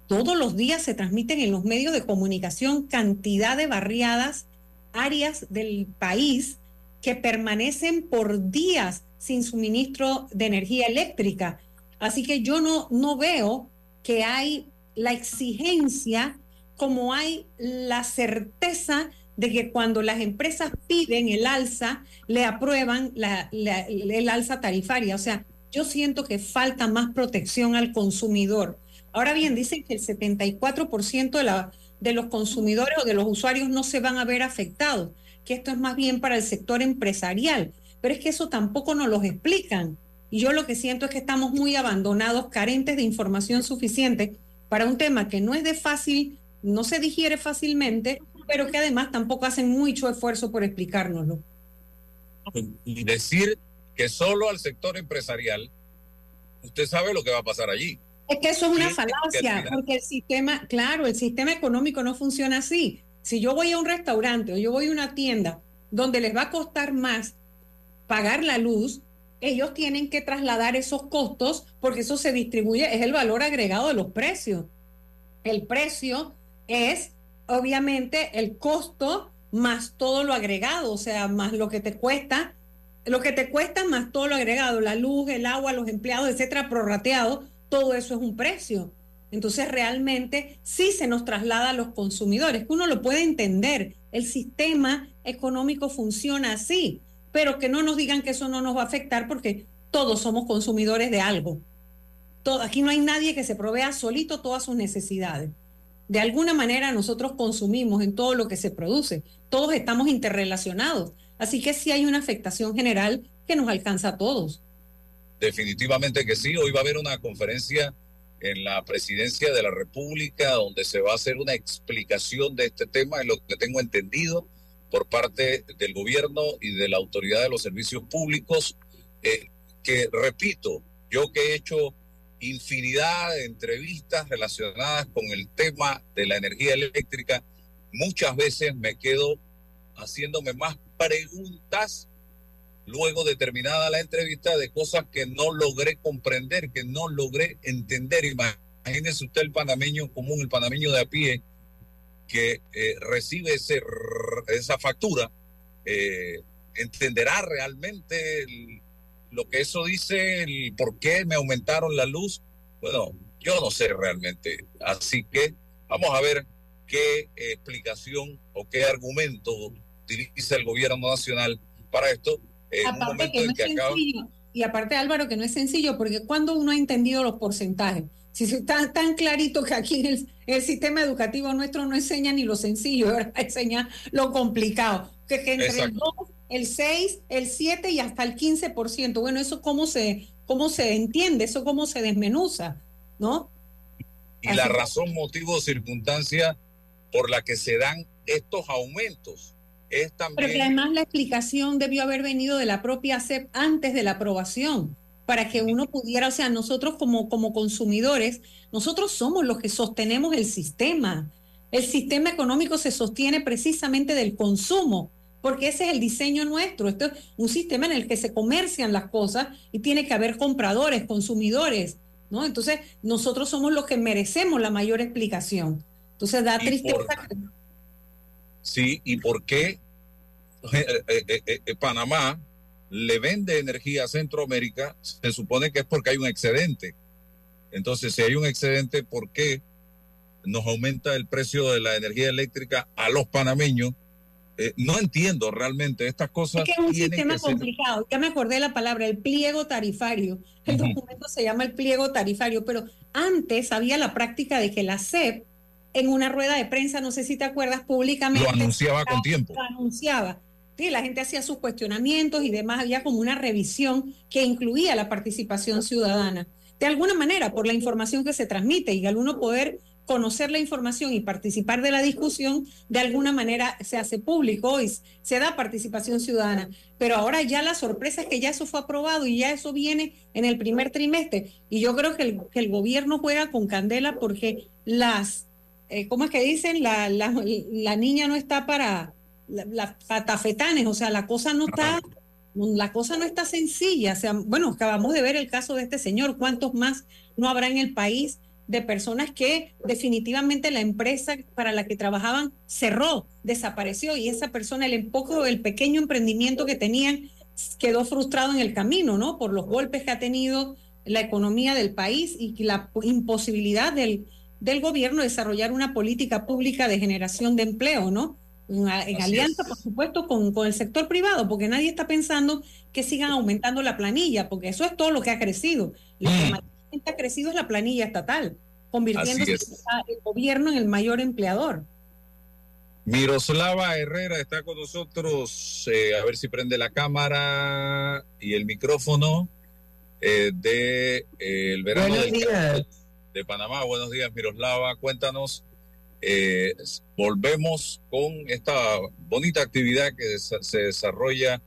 Todos los días se transmiten en los medios de comunicación cantidad de barriadas, áreas del país que permanecen por días sin suministro de energía eléctrica. Así que yo no, no veo que hay la exigencia como hay la certeza de que cuando las empresas piden el alza, le aprueban la, el alza tarifaria. O sea, yo siento que falta más protección al consumidor. Ahora bien, dicen que el 74% de, la, de los consumidores o de los usuarios no se van a ver afectados que esto es más bien para el sector empresarial, pero es que eso tampoco nos lo explican. Y yo lo que siento es que estamos muy abandonados, carentes de información suficiente para un tema que no es de fácil, no se digiere fácilmente, pero que además tampoco hacen mucho esfuerzo por explicárnoslo. Y decir que solo al sector empresarial, usted sabe lo que va a pasar allí. Es que eso es una falacia, porque el sistema, claro, el sistema económico no funciona así. Si yo voy a un restaurante o yo voy a una tienda donde les va a costar más pagar la luz, ellos tienen que trasladar esos costos porque eso se distribuye, es el valor agregado de los precios. El precio es obviamente el costo más todo lo agregado, o sea, más lo que te cuesta, lo que te cuesta más todo lo agregado, la luz, el agua, los empleados, etcétera, prorrateado, todo eso es un precio. Entonces realmente sí se nos traslada a los consumidores, que uno lo puede entender, el sistema económico funciona así, pero que no nos digan que eso no nos va a afectar porque todos somos consumidores de algo. Aquí no hay nadie que se provea solito todas sus necesidades. De alguna manera nosotros consumimos en todo lo que se produce, todos estamos interrelacionados, así que sí hay una afectación general que nos alcanza a todos. Definitivamente que sí, hoy va a haber una conferencia en la presidencia de la República, donde se va a hacer una explicación de este tema, es lo que tengo entendido por parte del gobierno y de la autoridad de los servicios públicos, eh, que repito, yo que he hecho infinidad de entrevistas relacionadas con el tema de la energía eléctrica, muchas veces me quedo haciéndome más preguntas luego de terminada la entrevista de cosas que no logré comprender, que no logré entender. Imagínese usted el panameño común, el panameño de a pie, que eh, recibe ese, esa factura, eh, entenderá realmente lo que eso dice, el por qué me aumentaron la luz. Bueno, yo no sé realmente. Así que vamos a ver qué explicación o qué argumento utiliza el gobierno nacional para esto. En un momento que que acaba... Y aparte, Álvaro, que no es sencillo, porque cuando uno ha entendido los porcentajes, si está tan clarito que aquí en el, sistema educativo nuestro no enseña ni lo sencillo, ahora enseña lo complicado, que, que entre el 2, el 6, el 7 y hasta el 15%, bueno, eso cómo se, cómo se entiende, eso cómo se desmenuza, ¿no? Y la razón, motivo circunstancia por la que se dan estos aumentos es también... Pero además la explicación debió haber venido de la propia CEP antes de la aprobación para que uno pudiera, o sea, nosotros como, como consumidores, nosotros somos los que sostenemos el sistema. El sistema económico se sostiene precisamente del consumo, porque ese es el diseño nuestro. Esto es un sistema en el que se comercian las cosas y tiene que haber compradores, consumidores, ¿no? Entonces, nosotros somos los que merecemos la mayor explicación. Entonces, da tristeza. Sí, ¿y por qué eh, eh, eh, Panamá le vende energía a Centroamérica, se supone que es porque hay un excedente. Entonces, si hay un excedente, ¿por qué nos aumenta el precio de la energía eléctrica a los panameños? Eh, no entiendo realmente estas cosas. Es que es un sistema complicado. Ya me acordé la palabra, el pliego tarifario. El documento se llama el pliego tarifario, pero antes había la práctica de que la CEP, en una rueda de prensa, no sé si te acuerdas, públicamente. Lo anunciaba con tiempo. Lo anunciaba la gente hacía sus cuestionamientos y demás, había como una revisión que incluía la participación ciudadana. De alguna manera, por la información que se transmite y al uno poder conocer la información y participar de la discusión, de alguna manera se hace público y se da participación ciudadana. Pero ahora ya la sorpresa es que ya eso fue aprobado y ya eso viene en el primer trimestre. Y yo creo que el, gobierno juega con candela porque las, eh, ¿cómo es que dicen? La, la niña no está para, las patafetanes, o sea, la cosa no está, la cosa no está sencilla. O sea, bueno, acabamos de ver el caso de este señor, ¿cuántos más no habrá en el país de personas que definitivamente la empresa para la que trabajaban cerró, desapareció y esa persona, el poco, el pequeño emprendimiento que tenían quedó frustrado en el camino, ¿no? Por los golpes que ha tenido la economía del país y la imposibilidad del, del gobierno de desarrollar una política pública de generación de empleo, ¿no? en alianza, por supuesto, con, con, el sector privado, porque nadie está pensando que sigan aumentando la planilla, porque eso es todo lo que ha crecido. Lo que mm. ha crecido es la planilla estatal, convirtiéndose el gobierno en el mayor empleador. Miroslava Herrera está con nosotros, eh, a ver si prende la cámara y el micrófono eh, de eh, el verano de Panamá. Buenos días, Miroslava. Cuéntanos eh, volvemos con esta bonita actividad que se desarrolla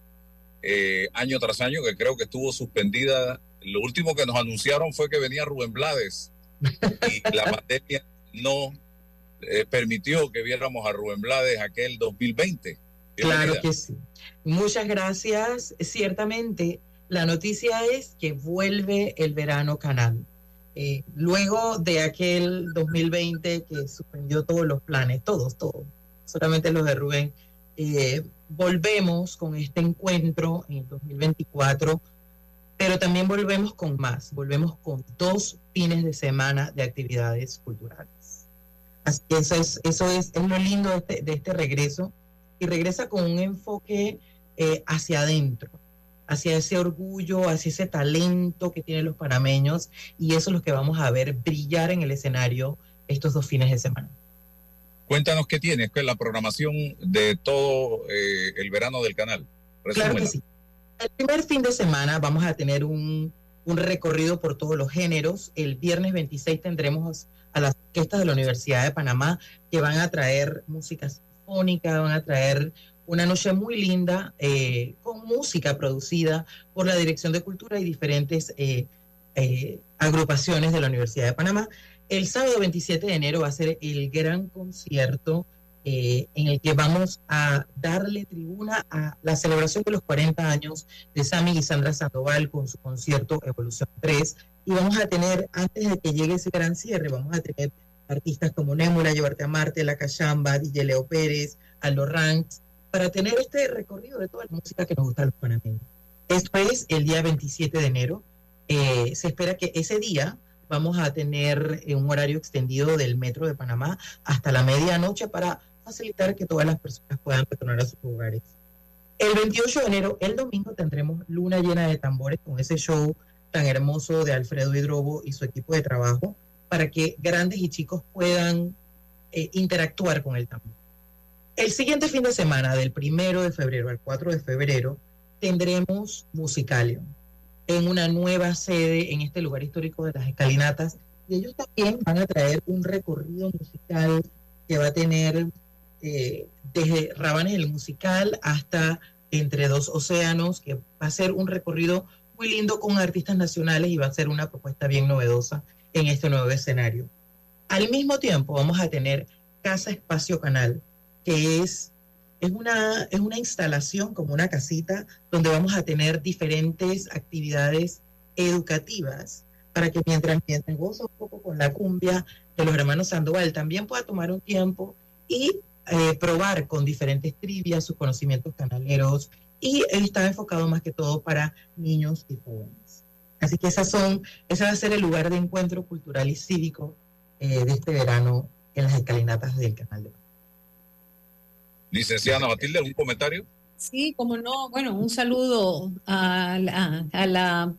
eh, año tras año, que creo que estuvo suspendida. Lo último que nos anunciaron fue que venía Rubén Blades y la pandemia no eh, permitió que viéramos a Rubén Blades aquel 2020. Claro que sí. Muchas gracias. Ciertamente, la noticia es que vuelve el verano canal. Eh, luego de aquel 2020 que suspendió todos los planes, todos, todos, solamente los de Rubén, eh, volvemos con este encuentro en el 2024, pero también volvemos con más, volvemos con dos fines de semana de actividades culturales. Así, eso es, eso es, es lo lindo de este, de este regreso y regresa con un enfoque eh, hacia adentro hacia ese orgullo, hacia ese talento que tienen los panameños y eso es lo que vamos a ver brillar en el escenario estos dos fines de semana. Cuéntanos qué tienes, qué es la programación de todo eh, el verano del canal. Claro que sí. El primer fin de semana vamos a tener un, un recorrido por todos los géneros. El viernes 26 tendremos a las orquestas de la Universidad de Panamá que van a traer música sinfónica, van a traer una noche muy linda eh, con música producida por la Dirección de Cultura y diferentes eh, eh, agrupaciones de la Universidad de Panamá. El sábado 27 de enero va a ser el gran concierto en el que vamos a darle tribuna a la celebración de los 40 años de Sami y Sandra Sandoval con su concierto Evolución 3. Y vamos a tener, antes de que llegue ese gran cierre, vamos a tener artistas como Némula, Llevarte a Marte, La Cachamba, DJ Leo Pérez, Aldo Ranks, para tener este recorrido de toda la música que nos gusta a los panameños. Esto es el día 27 de enero. Eh, se espera que ese día vamos a tener eh, un horario extendido del metro de Panamá hasta la medianoche para facilitar que todas las personas puedan retornar a sus hogares. El 28 de enero, el domingo, tendremos luna llena de tambores con ese show tan hermoso de Alfredo Hidrobo y su equipo de trabajo para que grandes y chicos puedan eh, interactuar con el tambor. El siguiente fin de semana, del primero de febrero al 4 de febrero, tendremos Musicalium en una nueva sede en este lugar histórico de las escalinatas. Y ellos también van a traer un recorrido musical que va a tener eh, desde Rabanes el musical hasta Entre dos océanos, que va a ser un recorrido muy lindo con artistas nacionales y va a ser una propuesta bien novedosa en este nuevo escenario. Al mismo tiempo vamos a tener Casa Espacio Canal, que es, es, una, es una instalación como una casita donde vamos a tener diferentes actividades educativas para que mientras, mientras goza un poco con la cumbia de los hermanos Sandoval, también pueda tomar un tiempo y eh, probar con diferentes trivias sus conocimientos canaleros y está enfocado más que todo para niños y jóvenes. Así que esas son, ese va a ser el lugar de encuentro cultural y cívico eh, de este verano en las escalinatas del canal de Licenciada Matilde, ¿algún comentario? Sí, como no. Bueno, un saludo a la,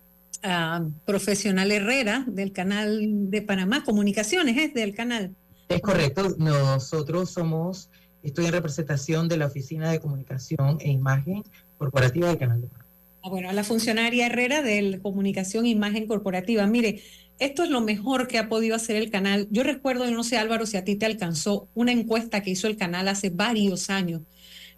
profesional Herrera del canal de Panamá, Comunicaciones, es del canal. Es correcto, nosotros somos, estoy en representación de la Oficina de Comunicación e Imagen Corporativa del canal de Panamá. Ah, bueno, a la funcionaria Herrera de Comunicación e Imagen Corporativa. Mire, esto es lo mejor que ha podido hacer el canal. Yo recuerdo, no sé Álvaro, si a ti te alcanzó una encuesta que hizo el canal hace varios años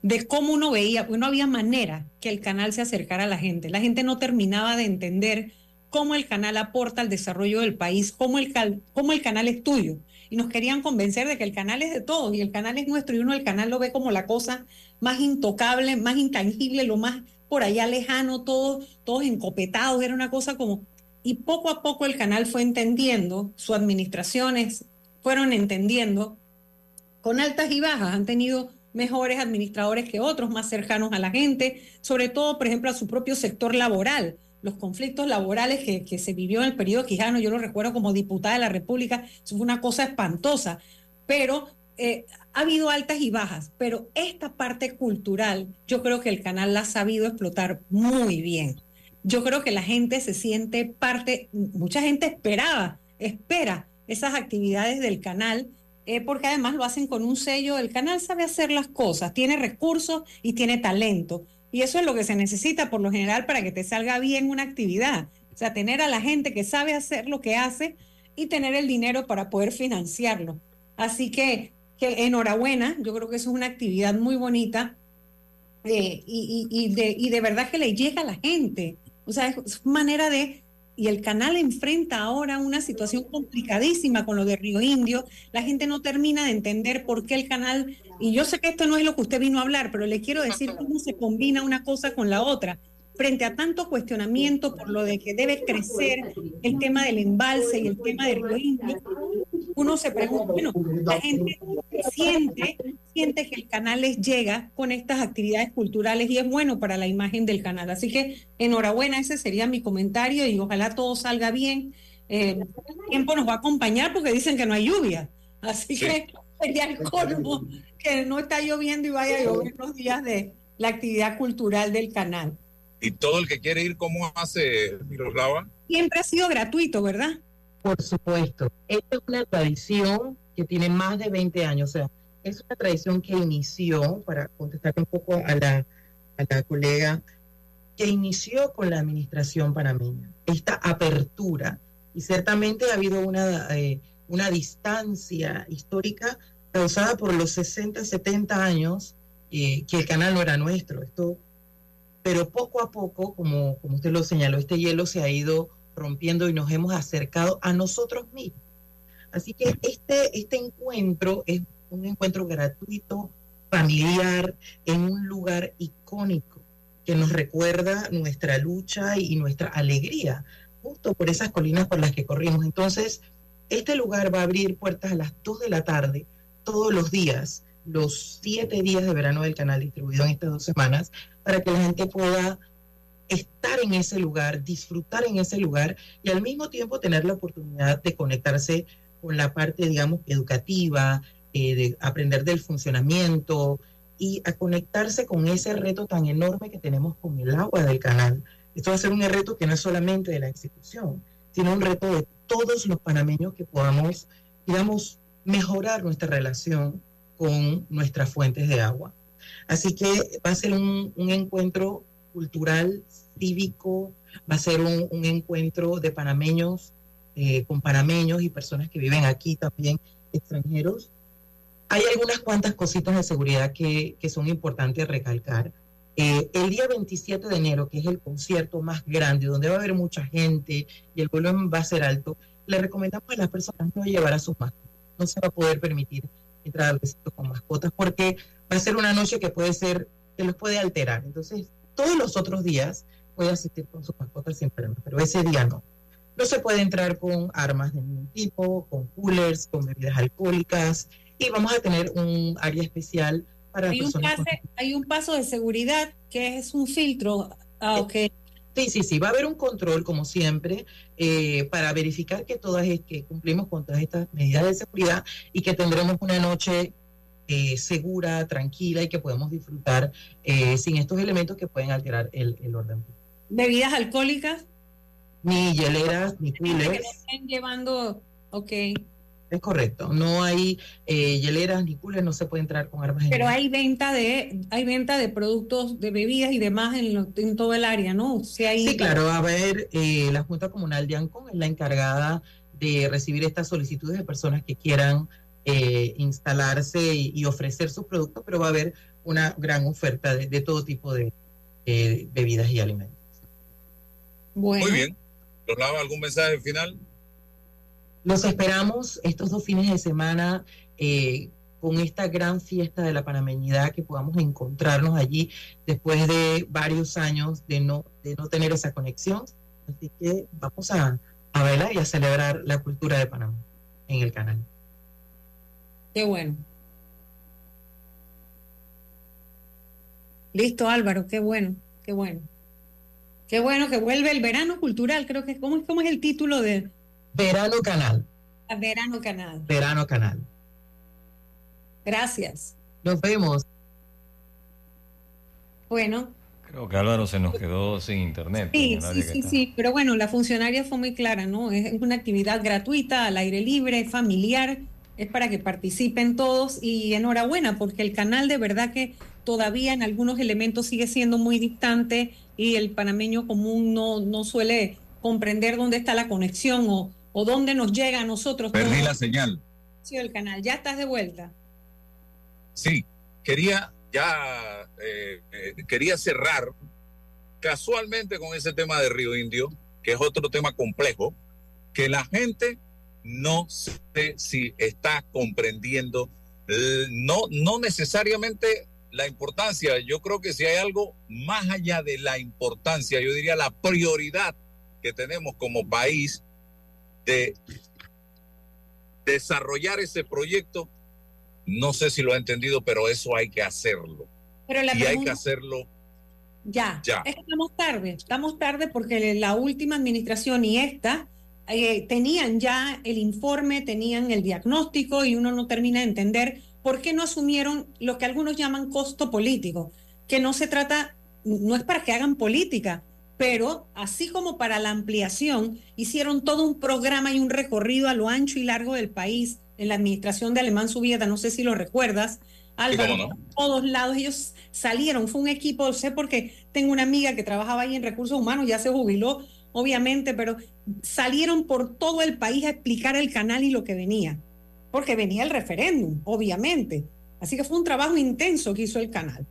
de cómo uno veía, pues no había manera que el canal se acercara a la gente. La gente no terminaba de entender cómo el canal aporta al desarrollo del país, cómo el, cómo el canal es tuyo. Y nos querían convencer de que el canal es de todos y el canal es nuestro y uno el canal lo ve como la cosa más intocable, más intangible, lo más por allá lejano, todos, todos encopetados, era una cosa como y poco a poco el canal fue entendiendo, sus administraciones fueron entendiendo, con altas y bajas, han tenido mejores administradores que otros, más cercanos a la gente, sobre todo, por ejemplo, a su propio sector laboral. Los conflictos laborales que, se vivió en el periodo Quijano, yo lo recuerdo como diputada de la República, eso fue una cosa espantosa, pero eh, ha habido altas y bajas, pero esta parte cultural yo creo que el canal la ha sabido explotar muy bien yo creo que la gente se siente parte, mucha gente esperaba, espera esas actividades del canal, eh, porque además lo hacen con un sello, el canal sabe hacer las cosas, tiene recursos y tiene talento. Y eso es lo que se necesita por lo general para que te salga bien una actividad. O sea, tener a la gente que sabe hacer lo que hace y tener el dinero para poder financiarlo. Así que, enhorabuena, yo creo que eso es una actividad muy bonita eh, y de verdad que le llega a la gente. O sea, es manera de... Y el canal enfrenta ahora una situación complicadísima con lo de Río Indio. La gente no termina de entender por qué el canal, y yo sé que esto no es lo que usted vino a hablar, pero le quiero decir cómo se combina una cosa con la otra frente a tanto cuestionamiento por lo de que debe crecer el tema del embalse y el tema de Río Indio, uno se pregunta, bueno, la gente siente, siente que el canal les llega con estas actividades culturales y es bueno para la imagen del canal. Así que enhorabuena, ese sería mi comentario y ojalá todo salga bien. Eh, el tiempo nos va a acompañar porque dicen que no hay lluvia. Así que sería el colmo que no está lloviendo y vaya a llover los días de la actividad cultural del canal. ¿Y todo el que quiere ir, cómo hace Miroslava? Siempre ha sido gratuito, ¿verdad? Por supuesto. Esta es una tradición que tiene más de 20 años. O sea, es una tradición que inició, para contestar un poco a la, a la colega, que inició con la administración panameña. Esta apertura. Y ciertamente ha habido una, eh, una distancia histórica causada por los 60, 70 años eh, que el canal no era nuestro. Esto, pero poco a poco, como, como usted lo señaló, este hielo se ha ido rompiendo y nos hemos acercado a nosotros mismos. Así que este, este encuentro es un encuentro gratuito, familiar, en un lugar icónico que nos recuerda nuestra lucha y nuestra alegría, justo por esas colinas por las que corrimos. Entonces, este lugar va a abrir puertas a las 2 de la tarde todos los días, los siete días de verano del canal distribuido en estas dos semanas, para que la gente pueda estar en ese lugar, disfrutar en ese lugar y al mismo tiempo tener la oportunidad de conectarse con la parte, digamos, educativa, eh, de aprender del funcionamiento y a conectarse con ese reto tan enorme que tenemos con el agua del canal. Esto va a ser un reto que no es solamente de la institución, sino un reto de todos los panameños que podamos, digamos, mejorar nuestra relación con nuestras fuentes de agua. Así que va a ser un, encuentro cultural, cívico, va a ser un, encuentro de panameños eh, con panameños y personas que viven aquí también extranjeros. Hay algunas cuantas cositas de seguridad que, que son importantes recalcar. Eh, el día 27 de enero, que es el concierto más grande, donde va a haber mucha gente y el volumen va a ser alto, le recomendamos a las personas no llevar a sus mascotas. No se va a poder permitir entrar al con mascotas porque va a ser una noche que puede ser, que los puede alterar. Entonces, todos los otros días puede asistir con sus mascotas sin problema, pero ese día no. No se puede entrar con armas de ningún tipo, con coolers, con bebidas alcohólicas y vamos a tener un área especial hay un, hay un paso de seguridad que es un filtro. Ah, okay. Sí, sí, sí, va a haber un control, como siempre, eh, para verificar que todas que cumplimos con todas estas medidas de seguridad y que tendremos una noche eh, segura, tranquila y que podemos disfrutar eh, sin estos elementos que pueden alterar el, el orden. ¿Bebidas alcohólicas? Ni hieleras, ni coolers. Que estén llevando, ok. Es correcto, no hay eh, hieleras ni coolers, no se puede entrar con armas. Pero hay venta de hay venta de productos de bebidas y demás en, en todo el área, ¿no? sí, claro, a ver, eh, la Junta Comunal de Ancón es la encargada de recibir estas solicitudes de personas que quieran eh, instalarse y, ofrecer sus productos, pero va a haber una gran oferta de, todo tipo de bebidas y alimentos. Muy bien. ¿Lograba algún mensaje final? Los esperamos estos dos fines de semana eh, con esta gran fiesta de la panameñidad, que podamos encontrarnos allí después de varios años de no, de no tener esa conexión. Así que vamos a, a bailar y a celebrar la cultura de Panamá en el canal. Qué bueno. Listo, Álvaro, qué bueno, qué bueno. Qué bueno que vuelve el verano cultural, creo que ¿cómo, cómo es el título de, Verano Canal. Verano Canal. Verano Canal. Gracias. Nos vemos. Bueno. Creo que Álvaro se nos quedó sin internet. Sí, sí, sí, sí, pero bueno, la funcionaria fue muy clara, ¿no? Es una actividad gratuita, al aire libre, familiar, es para que participen todos y enhorabuena, porque el canal de verdad que todavía en algunos elementos sigue siendo muy distante y el panameño común no, no suele comprender dónde está la conexión o, o dónde nos llega a nosotros. Perdí la señal. Sí, el canal. Ya estás de vuelta. Sí, quería ya eh, eh, quería cerrar casualmente con ese tema de Río Indio, que es otro tema complejo, que la gente no sé si está comprendiendo, eh, no, no necesariamente la importancia, yo creo que si hay algo más allá de la importancia, yo diría la prioridad que tenemos como país de desarrollar ese proyecto, no sé si lo ha entendido, pero eso hay que hacerlo. Pero la y hay que hacerlo ya. ya. estamos tarde, estamos tarde porque la última administración y esta eh, tenían ya el informe, tenían el diagnóstico y uno no termina de entender por qué no asumieron lo que algunos llaman costo político, que no se trata, no es para que hagan política, pero así como para la ampliación, hicieron todo un programa y un recorrido a lo ancho y largo del país en la administración de Alemán Subieta, no sé si lo recuerdas. Álvaro, todos lados ellos salieron, fue un equipo, sé porque tengo una amiga que trabajaba ahí en recursos humanos, ya se jubiló, obviamente, pero salieron por todo el país a explicar el canal y lo que venía, porque venía el referéndum, obviamente. Así que fue un trabajo intenso que hizo el canal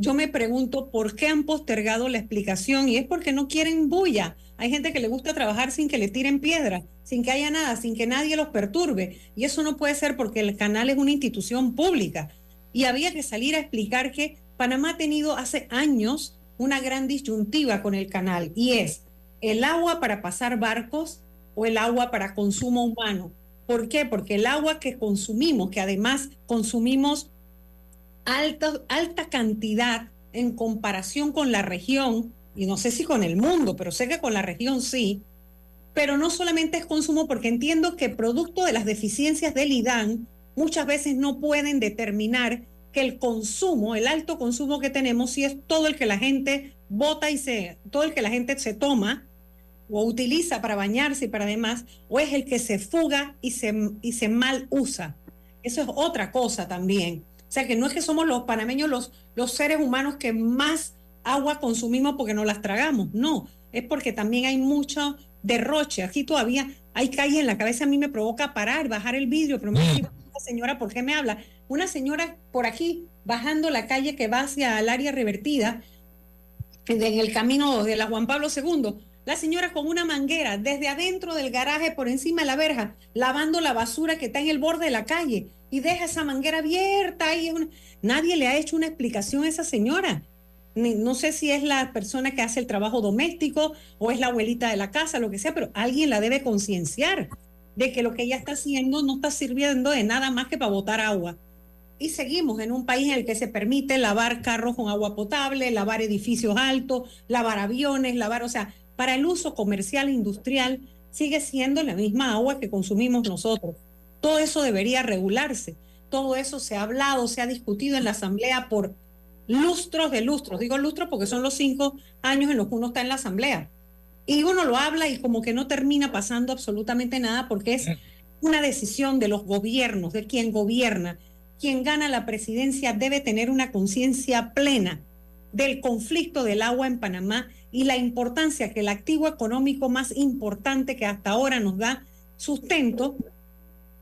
yo me pregunto por qué han postergado la explicación y es porque no quieren bulla. Hay gente que le gusta trabajar sin que le tiren piedra, sin que haya nada, sin que nadie los perturbe. Y eso no puede ser porque el canal es una institución pública. Y había que salir a explicar que Panamá ha tenido hace años una gran disyuntiva con el canal y es el agua para pasar barcos o el agua para consumo humano. ¿Por qué? Porque el agua que consumimos, que además consumimos alta, alta cantidad en comparación con la región, y no sé si con el mundo, pero sé que con la región sí, pero no solamente es consumo, porque entiendo que producto de las deficiencias del IDAN, muchas veces no pueden determinar que el consumo, el alto consumo que tenemos, si es todo el que la gente bota y se, todo el que la gente se toma o utiliza para bañarse y para demás, o es el que se fuga y se, y se mal usa. Eso es otra cosa también. O sea que no es que somos los panameños los, los seres humanos que más agua consumimos porque no las tragamos, no, es porque también hay mucho derroche. Aquí todavía hay calles en la cabeza, a mí me provoca parar, bajar el vidrio, pero me dice, señora, ¿por qué me habla? Una señora por aquí bajando la calle que va hacia el área revertida, en el camino de la Juan Pablo II, la señora con una manguera desde adentro del garaje por encima de la verja, lavando la basura que está en el borde de la calle y deja esa manguera abierta ahí. Nadie le ha hecho una explicación a esa señora. No sé si es la persona que hace el trabajo doméstico o es la abuelita de la casa, lo que sea, pero alguien la debe concienciar de que lo que ella está haciendo no está sirviendo de nada más que para botar agua. Y seguimos en un país en el que se permite lavar carros con agua potable, lavar edificios altos, lavar aviones, lavar, o sea, para el uso comercial e industrial sigue siendo la misma agua que consumimos nosotros. Todo eso debería regularse. Todo eso se ha hablado, se ha discutido en la Asamblea por lustros de lustros. Digo lustros porque son los cinco años en los que uno está en la Asamblea. Y uno lo habla y como que no termina pasando absolutamente nada porque es una decisión de los gobiernos, de quien gobierna. Quien gana la presidencia debe tener una conciencia plena del conflicto del agua en Panamá y la importancia que el activo económico más importante que hasta ahora nos da sustento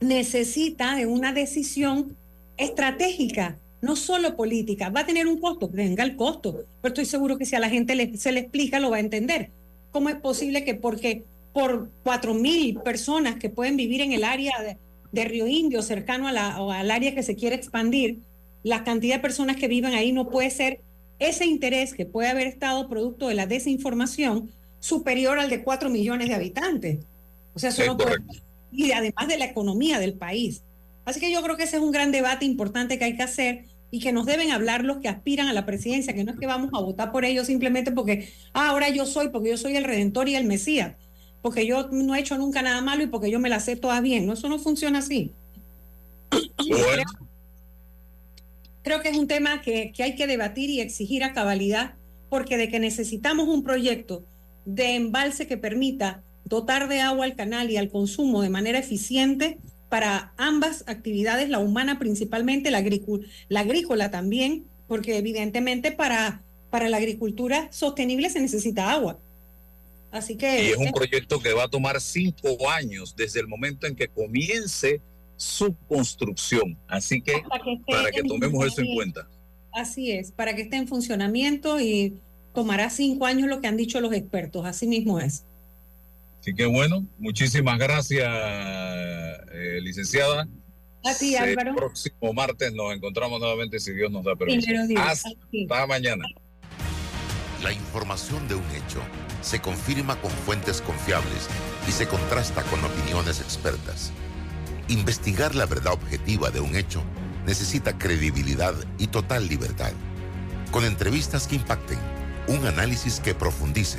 necesita de una decisión estratégica, no solo política. Va a tener un costo, venga el costo, pero estoy seguro que si a la gente se le explica lo va a entender. ¿Cómo es posible que porque por cuatro mil personas que pueden vivir en el área de, Río Indio, cercano a la, al área que se quiere expandir, la cantidad de personas que viven ahí no puede ser ese interés que puede haber estado producto de la desinformación superior al de cuatro millones de habitantes? O sea, eso no puede y además de la economía del país. Así que yo creo que ese es un gran debate importante que hay que hacer y que nos deben hablar los que aspiran a la presidencia, que no es que vamos a votar por ellos simplemente porque, ah, ahora yo soy, porque yo soy el redentor y el mesías, porque yo no he hecho nunca nada malo y porque yo me la sé todas bien. No, eso no funciona así. Creo, que es un tema que, que hay que debatir y exigir a cabalidad, porque de que necesitamos un proyecto de embalse que permita dotar de agua al canal y al consumo de manera eficiente para ambas actividades, la humana principalmente, la, la agrícola también, porque evidentemente para, para la agricultura sostenible se necesita agua. Así que... Y es un proyecto que va a tomar cinco años desde el momento en que comience su construcción. Así que, para que tomemos eso en cuenta. Así es, para que esté en funcionamiento y tomará cinco años lo que han dicho los expertos. Así mismo es. Así que bueno, muchísimas gracias, eh, licenciada. A ti, Álvaro. El próximo martes nos encontramos nuevamente si Dios nos da permiso. Hasta mañana. La información de un hecho se confirma con fuentes confiables y se contrasta con opiniones expertas. Investigar la verdad objetiva de un hecho necesita credibilidad y total libertad. Con entrevistas que impacten, un análisis que profundice